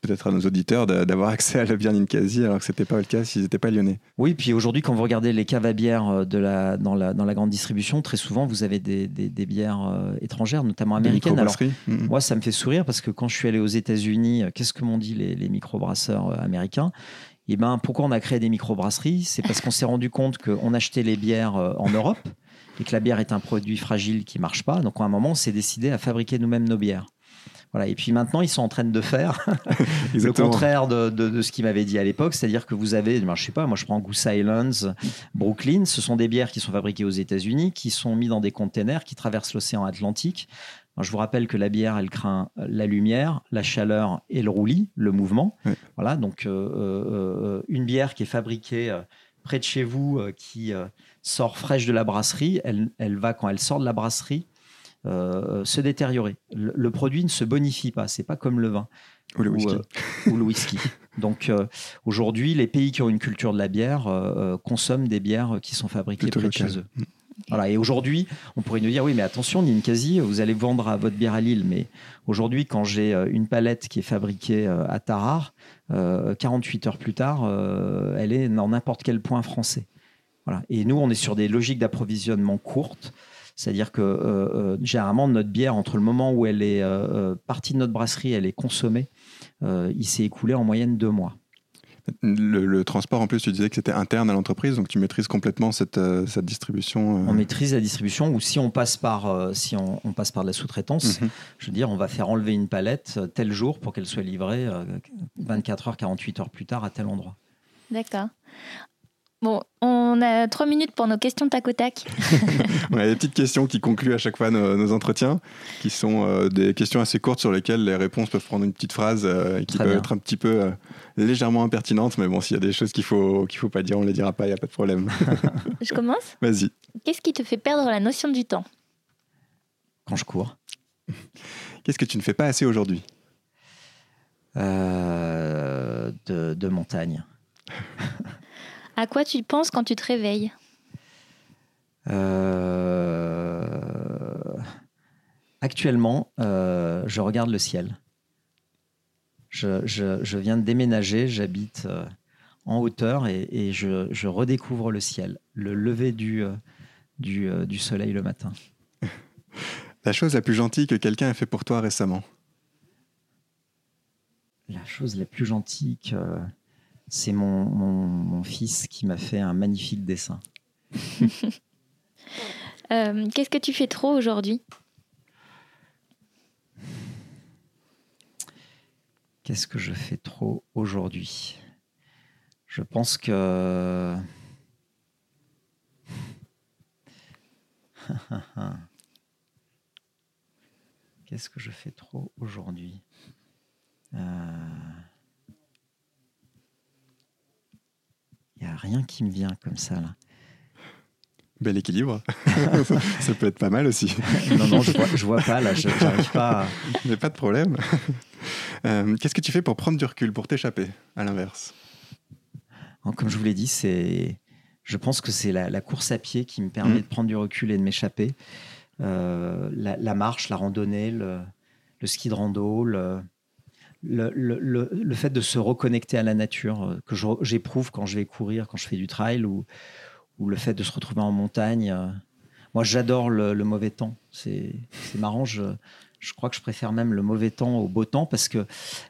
peut-être à nos auditeurs d'avoir accès à la bière Ninkasi alors que ce n'était pas le cas s'ils n'étaient pas lyonnais. Oui, puis aujourd'hui, quand vous regardez les caves à bière de la, dans, la, dans la grande distribution, très souvent, vous avez des, des, bières étrangères, notamment américaines. Alors, mmh. moi, ça me fait sourire parce que quand je suis allé aux États-Unis, qu'est-ce que m'ont dit les, les microbrasseurs américains? Eh ben, pourquoi on a créé des microbrasseries? C'est parce qu'on s'est rendu compte qu'on achetait les bières euh, en Europe et que la bière est un produit fragile qui marche pas. Donc à un moment, on s'est décidé à fabriquer nous-mêmes nos bières. Voilà. Et puis maintenant, ils sont en train de faire le contraire de, ce qu'ils m'avaient dit à l'époque, c'est-à-dire que vous avez, ben, je sais pas, moi je prends Goose Islands, Brooklyn, ce sont des bières qui sont fabriquées aux États-Unis, qui sont mises dans des containers, qui traversent l'océan Atlantique, je vous rappelle que la bière, elle craint la lumière, la chaleur et le roulis, le mouvement. Voilà, donc euh, euh, une bière qui est fabriquée euh, près de chez vous, qui sort fraîche de la brasserie, elle, va, quand elle sort de la brasserie, se détériorer. Le, produit ne se bonifie pas, c'est pas comme le vin. Ou le whisky. Ou, le whisky. Donc aujourd'hui, les pays qui ont une culture de la bière consomment des bières qui sont fabriquées près de chez eux. Voilà. Et aujourd'hui, on pourrait nous dire oui, mais attention, Ninkasi, vous allez vendre à votre bière à Lille. Mais aujourd'hui, quand j'ai euh, une palette qui est fabriquée euh, à Tarare, 48 euh, heures plus tard, elle est dans n'importe quel point français. Voilà. Et nous, on est sur des logiques d'approvisionnement courtes. C'est-à-dire que généralement, notre bière, entre le moment où elle est partie de notre brasserie, elle est consommée, il s'est écoulé en moyenne deux mois. Le, transport, en plus, tu disais que c'était interne à l'entreprise, donc tu maîtrises complètement cette, euh, cette distribution. Euh. On maîtrise la distribution, ou si on passe par, euh, si on, passe par de la sous-traitance, mhm. je veux dire, on va faire enlever une palette tel jour pour qu'elle soit livrée 24 heures, 48 heures plus tard à tel endroit. D'accord. Bon, on a trois minutes pour nos questions tac au tac. on a des petites questions qui concluent à chaque fois nos, entretiens, qui sont euh, des questions assez courtes sur lesquelles les réponses peuvent prendre une petite phrase euh, et qui peuvent être un petit peu euh, légèrement impertinentes. Mais bon, s'il y a des choses qu'il faut qu'il faut pas dire, on les dira pas, il n'y a pas de problème. Je commence? Vas-y. Qu'est-ce qui te fait perdre la notion du temps? Quand je cours. Qu'est-ce que tu ne fais pas assez aujourd'hui? Euh, de, de montagne. À quoi tu penses quand tu te réveilles? Euh, Actuellement, euh, je regarde le ciel. Je, je- je viens de déménager, j'habite euh, en hauteur et, et je, je redécouvre le ciel, le lever du, euh, du, euh, du soleil le matin. La chose la plus gentille que quelqu'un a fait pour toi récemment? La chose la plus gentille, que- c'est mon, mon, mon fils qui m'a fait un magnifique dessin. Euh, Qu'est-ce que tu fais trop aujourd'hui? Qu'est-ce que je fais trop aujourd'hui? Je pense que. Qu'est-ce que je fais trop aujourd'hui? Il n'y a rien qui me vient comme ça là. Bel équilibre. ça peut être pas mal aussi. Non, non, je vois, je vois pas là, je n'arrive pas à... Mais pas de problème. Euh, Qu'est-ce que tu fais pour prendre du recul, pour t'échapper, à l'inverse? Comme je vous l'ai dit, c'est, je pense que c'est la, la course à pied qui me permet Mhm. de prendre du recul et de m'échapper. Euh, la, la marche, la randonnée, le, le ski de rando, le, le, le- le- fait de se reconnecter à la nature euh, que j'éprouve quand je vais courir, quand je fais du trail, ou, ou le fait de se retrouver en montagne. euh. Moi, j'adore le, le mauvais temps. C'est marrant. Je, je crois que je préfère même le mauvais temps au beau temps parce que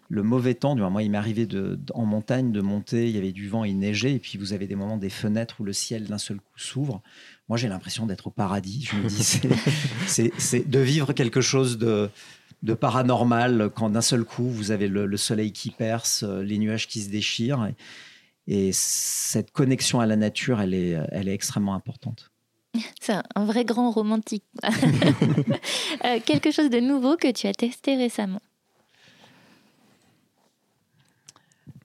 le mauvais temps, du moins, moi, il m'est arrivé de, en montagne de monter, il y avait du vent, il neigeait, et puis vous avez des moments, des fenêtres où le ciel d'un seul coup s'ouvre. Moi, j'ai l'impression d'être au paradis. Je me dis, c'est de vivre quelque chose de, de paranormal quand d'un seul coup, vous avez le, le soleil qui perce, euh, les nuages qui se déchirent. Et, et cette connexion à la nature, elle est, elle est extrêmement importante. C'est un- vrai grand romantique. Euh, quelque chose de nouveau que tu as testé récemment?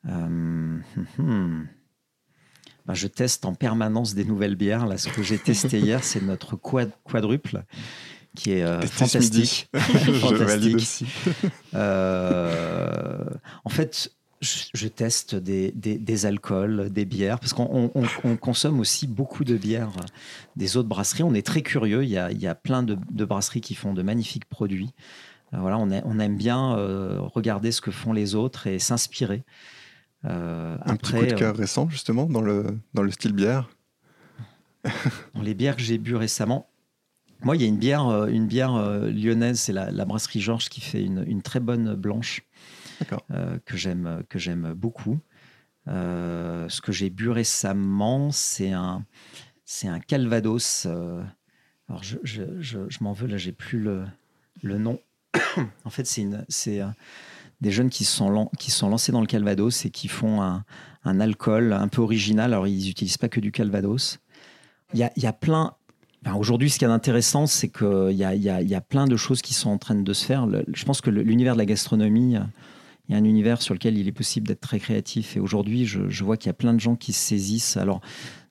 Euh. Ben, je teste en permanence des nouvelles bières. Là, ce que j'ai testé hier, c'est notre quad- quadruple, qui est euh, fantastique. Je valide Fantastique. aussi. Euh, en fait, je, je teste des, des- des alcools, des bières, parce qu'on on- on- on consomme aussi beaucoup de bières des autres brasseries. On est très curieux. Il y a, il y a plein de, de brasseries qui font de magnifiques produits. Euh, voilà, on, a- on aime bien euh, regarder ce que font les autres et s'inspirer. Un petit coup de cœur récent, justement, dans le, dans le style bière. dans les bières que j'ai bu récemment. Moi, il y a une bière, euh, une bière euh, lyonnaise, c'est la, la brasserie Georges qui fait une, une très bonne blanche euh, que j'aime que j'aime beaucoup. Euh, ce que j'ai bu récemment, c'est un c'est un Calvados. euh, alors je, je, je, je m'en veux là, j'ai plus le, le nom. en fait, c'est des jeunes qui se sont qui sont lancés dans le Calvados et qui font un, un alcool un peu original. Alors ils n'utilisent pas que du Calvados. Il y a, il y a plein. Enfin, Aujourd'hui, ce qui est intéressant, c'est qu'il y a, y, y plein de choses qui sont en train de se faire. Le- je pense que l'univers de la gastronomie, il y a un univers sur lequel il est possible d'être très créatif. Et aujourd'hui, je, je vois qu'il y a plein de gens qui se saisissent. Alors,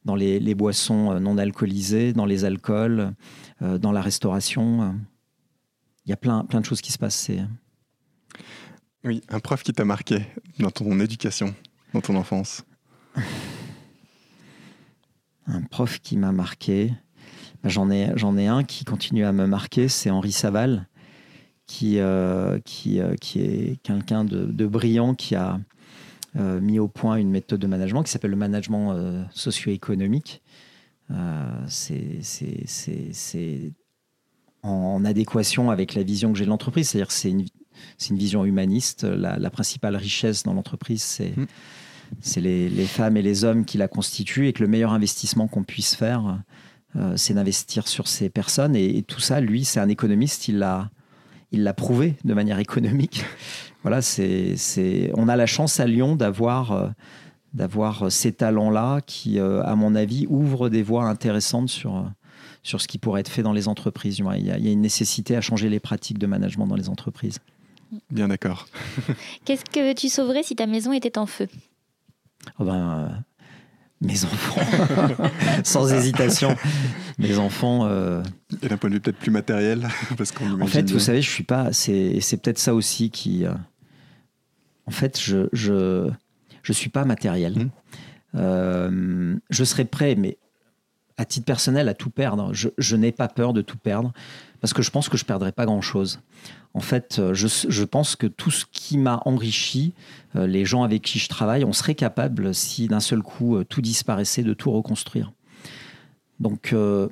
dans les, les boissons euh, non alcoolisées, dans les alcools, euh, dans la restauration, euh, il y a plein, plein de choses qui se passent. Oui, un prof qui t'a marqué dans ton éducation, dans ton enfance. un prof qui m'a marqué. J'en ai, j'en ai un qui continue à me marquer, c'est Henri Saval, qui, euh, qui, euh, qui est quelqu'un de, de brillant, qui a euh, mis au point une méthode de management qui s'appelle le management socio-économique. C'est, c'est en adéquation avec la vision que j'ai de l'entreprise, c'est-à-dire que c'est une, une vision humaniste. La, la principale richesse dans l'entreprise, c'est Mm. c'est les, les femmes et les hommes qui la constituent et que le meilleur investissement qu'on puisse faire, euh, c'est d'investir sur ces personnes. Et, et tout ça, lui, c'est un économiste, il l'a, il l'a prouvé de manière économique. voilà, c'est, c'est, on a la chance à Lyon d'avoir, euh, d'avoir ces talents-là qui, euh, à mon avis, ouvrent des voies intéressantes sur, euh, sur ce qui pourrait être fait dans les entreprises. Il y, a, il y a une nécessité à changer les pratiques de management dans les entreprises. Bien d'accord. Qu'est-ce que tu sauverais si ta maison était en feu? Oh ben, euh, mes enfants, sans hésitation. Mes enfants. euh, Et d'un point de vue peut-être plus matériel, parce qu'on En fait, bien. vous savez, je suis pas. C'est c'est peut-être ça aussi qui. euh, en fait, je je je suis pas matériel. Mmh. Euh, je serais prêt, mais à titre personnel, à tout perdre. Je, je n'ai pas peur de tout perdre parce que je pense que je perdrai pas grand-chose. En fait, euh, je, pense que tout ce qui m'a enrichi, euh, les gens avec qui je travaille, on serait capable, si d'un seul coup tout disparaissait, de tout reconstruire. Donc, euh,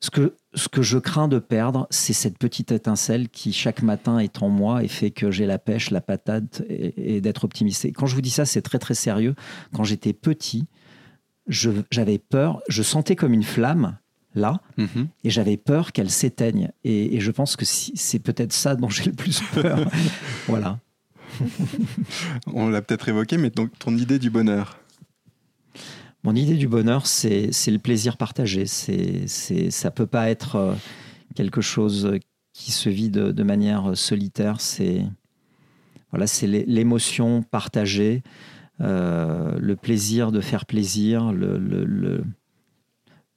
ce, que, ce que je crains de perdre, c'est cette petite étincelle qui, chaque matin, est en moi et fait que j'ai la pêche, la patate et, d'être optimiste. Quand je vous dis ça, c'est très, très sérieux. Quand j'étais petit, j'avais peur, je sentais comme une flamme là, Mmh. et j'avais peur qu'elle s'éteigne. Et, et je pense que si- c'est peut-être ça dont j'ai le plus peur. voilà. On l'a peut-être évoqué, mais donc ton idée du bonheur. Mon idée du bonheur, c'est le plaisir partagé. C'est c'est ça peut pas être euh, quelque chose qui se vit de, de manière solitaire. C'est voilà, c'est l'émotion partagée, euh, le plaisir de faire plaisir, le, le- le-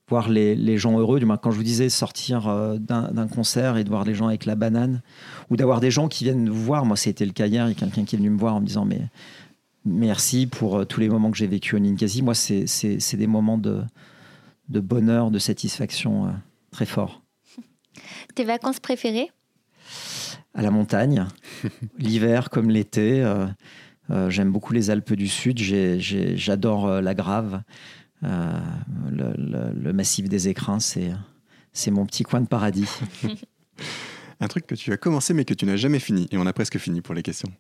voir les, les gens heureux. Du moins, quand je vous disais sortir euh, d'un concert et de voir des gens avec la banane, ou d'avoir des gens qui viennent vous voir. Moi, c'était le cas hier. Il y a quelqu'un qui est venu me voir en me disant mais merci pour euh, tous les moments que j'ai vécu au Ninkasi. Moi, c'est des moments de, de bonheur, de satisfaction euh, très forts. Tes vacances préférées? À la montagne, l'hiver comme l'été. J'aime beaucoup les Alpes du Sud. J'adore la Grave. Euh, le, le- le massif des écrins, c'est c'est mon petit coin de paradis. Un truc que tu as commencé mais que tu n'as jamais fini. Et on a presque fini pour les questions.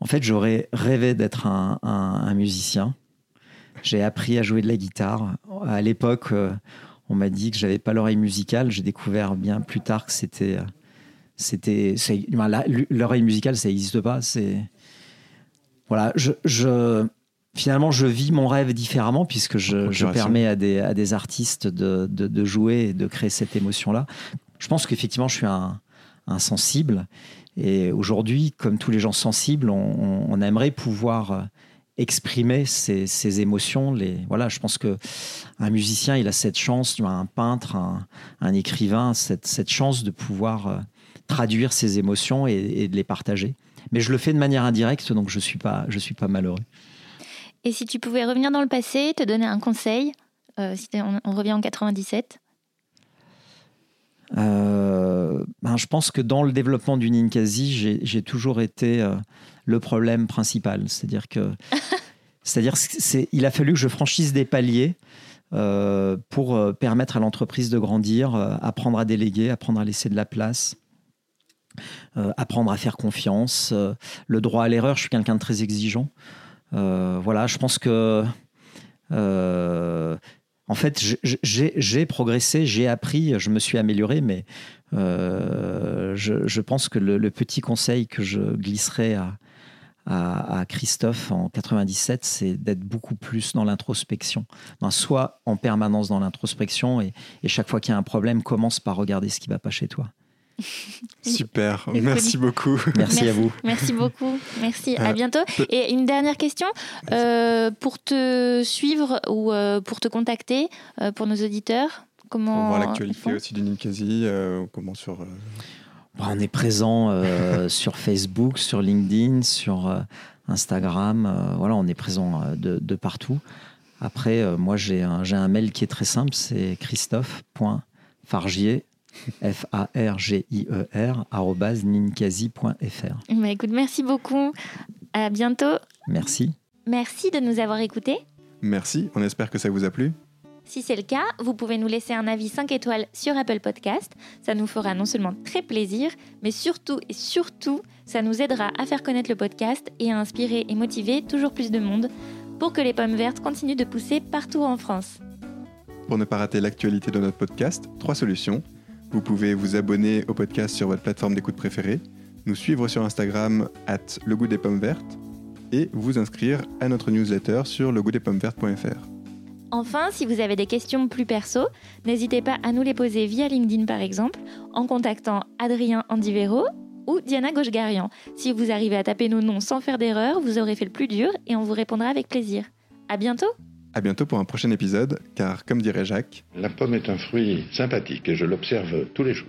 En fait, j'aurais rêvé d'être un, un- un musicien. J'ai appris à jouer de la guitare. À l'époque, euh, on m'a dit que j'avais pas l'oreille musicale. J'ai découvert bien plus tard que c'était, euh, c'était, c'est- l'oreille musicale, ça n'existe pas. C'est voilà. Je, je- finalement, je vis mon rêve différemment puisque je, je permets à des, à des artistes de, de- de jouer et de créer cette émotion-là. Je pense qu'effectivement, je suis un, un sensible. Et aujourd'hui, comme tous les gens sensibles, on, on- aimerait pouvoir euh, exprimer ces, ces émotions. Les, voilà, je pense que un musicien, il a cette chance, un peintre, un, un écrivain, cette, cette chance de pouvoir euh, traduire ses émotions et, et de les partager. Mais je le fais de manière indirecte, donc je suis pas, je suis pas malheureux. Et si tu pouvais revenir dans le passé, te donner un conseil, euh, si on, on revient en 97, Euh, ben, je pense que dans le développement du Ninkasi, j'ai toujours été euh, le problème principal. C'est-à-dire que, c'est-à-dire, il a fallu que je franchisse des paliers pour permettre à l'entreprise de grandir, apprendre à déléguer, apprendre à laisser de la place, euh, apprendre à faire confiance. euh, le droit à l'erreur, je suis quelqu'un de très exigeant. Euh, voilà, je pense que en fait, j'ai progressé, j'ai appris, je me suis amélioré, mais je, pense que le, petit conseil que je glisserai à, Christophe en 97, c'est d'être beaucoup plus dans l'introspection. Soit en permanence dans l'introspection, et, et chaque fois qu'il y a un problème, commence par regarder ce qui ne va pas chez toi. Super, merci beaucoup. Merci, à vous. Merci beaucoup. Merci. À Euh, bientôt. Et une dernière question. Euh, pour te suivre ou euh, pour te contacter, euh, pour nos auditeurs, comment. Pour voir l'actualité aussi du Ninkasi, euh, comment sur... euh, Bon, on est présent euh, sur Facebook, sur LinkedIn, sur euh, Instagram. euh, voilà, on est présent euh, de, de partout. Après, euh, moi, j'ai un, j'ai un mail qui est très simple, c'est christophe.fargier, F-A-R-G-I-E-R, arobase ninkasi.fr. Bah, écoute, merci beaucoup. À bientôt. Merci. Merci de nous avoir écoutés. Merci, on espère que ça vous a plu. Si c'est le cas, vous pouvez nous laisser un avis 5 étoiles sur Apple Podcast. Ça nous fera non seulement très plaisir, mais surtout et surtout, ça nous aidera à faire connaître le podcast et à inspirer et motiver toujours plus de monde pour que les pommes vertes continuent de pousser partout en France. Pour ne pas rater l'actualité de notre podcast, trois solutions. Vous pouvez vous abonner au podcast sur votre plateforme d'écoute préférée, nous suivre sur Instagram at le goût des pommes vertes et vous inscrire à notre newsletter sur legoûtdespommevertes.fr. Enfin, si vous avez des questions plus perso, n'hésitez pas à nous les poser via LinkedIn par exemple, en contactant Adrien Andivero ou Diana Gauchegarian. Si vous arrivez à taper nos noms sans faire d'erreur, vous aurez fait le plus dur et on vous répondra avec plaisir. À bientôt À bientôt pour un prochain épisode, car comme dirait Jacques, La pomme est un fruit sympathique et je l'observe tous les jours.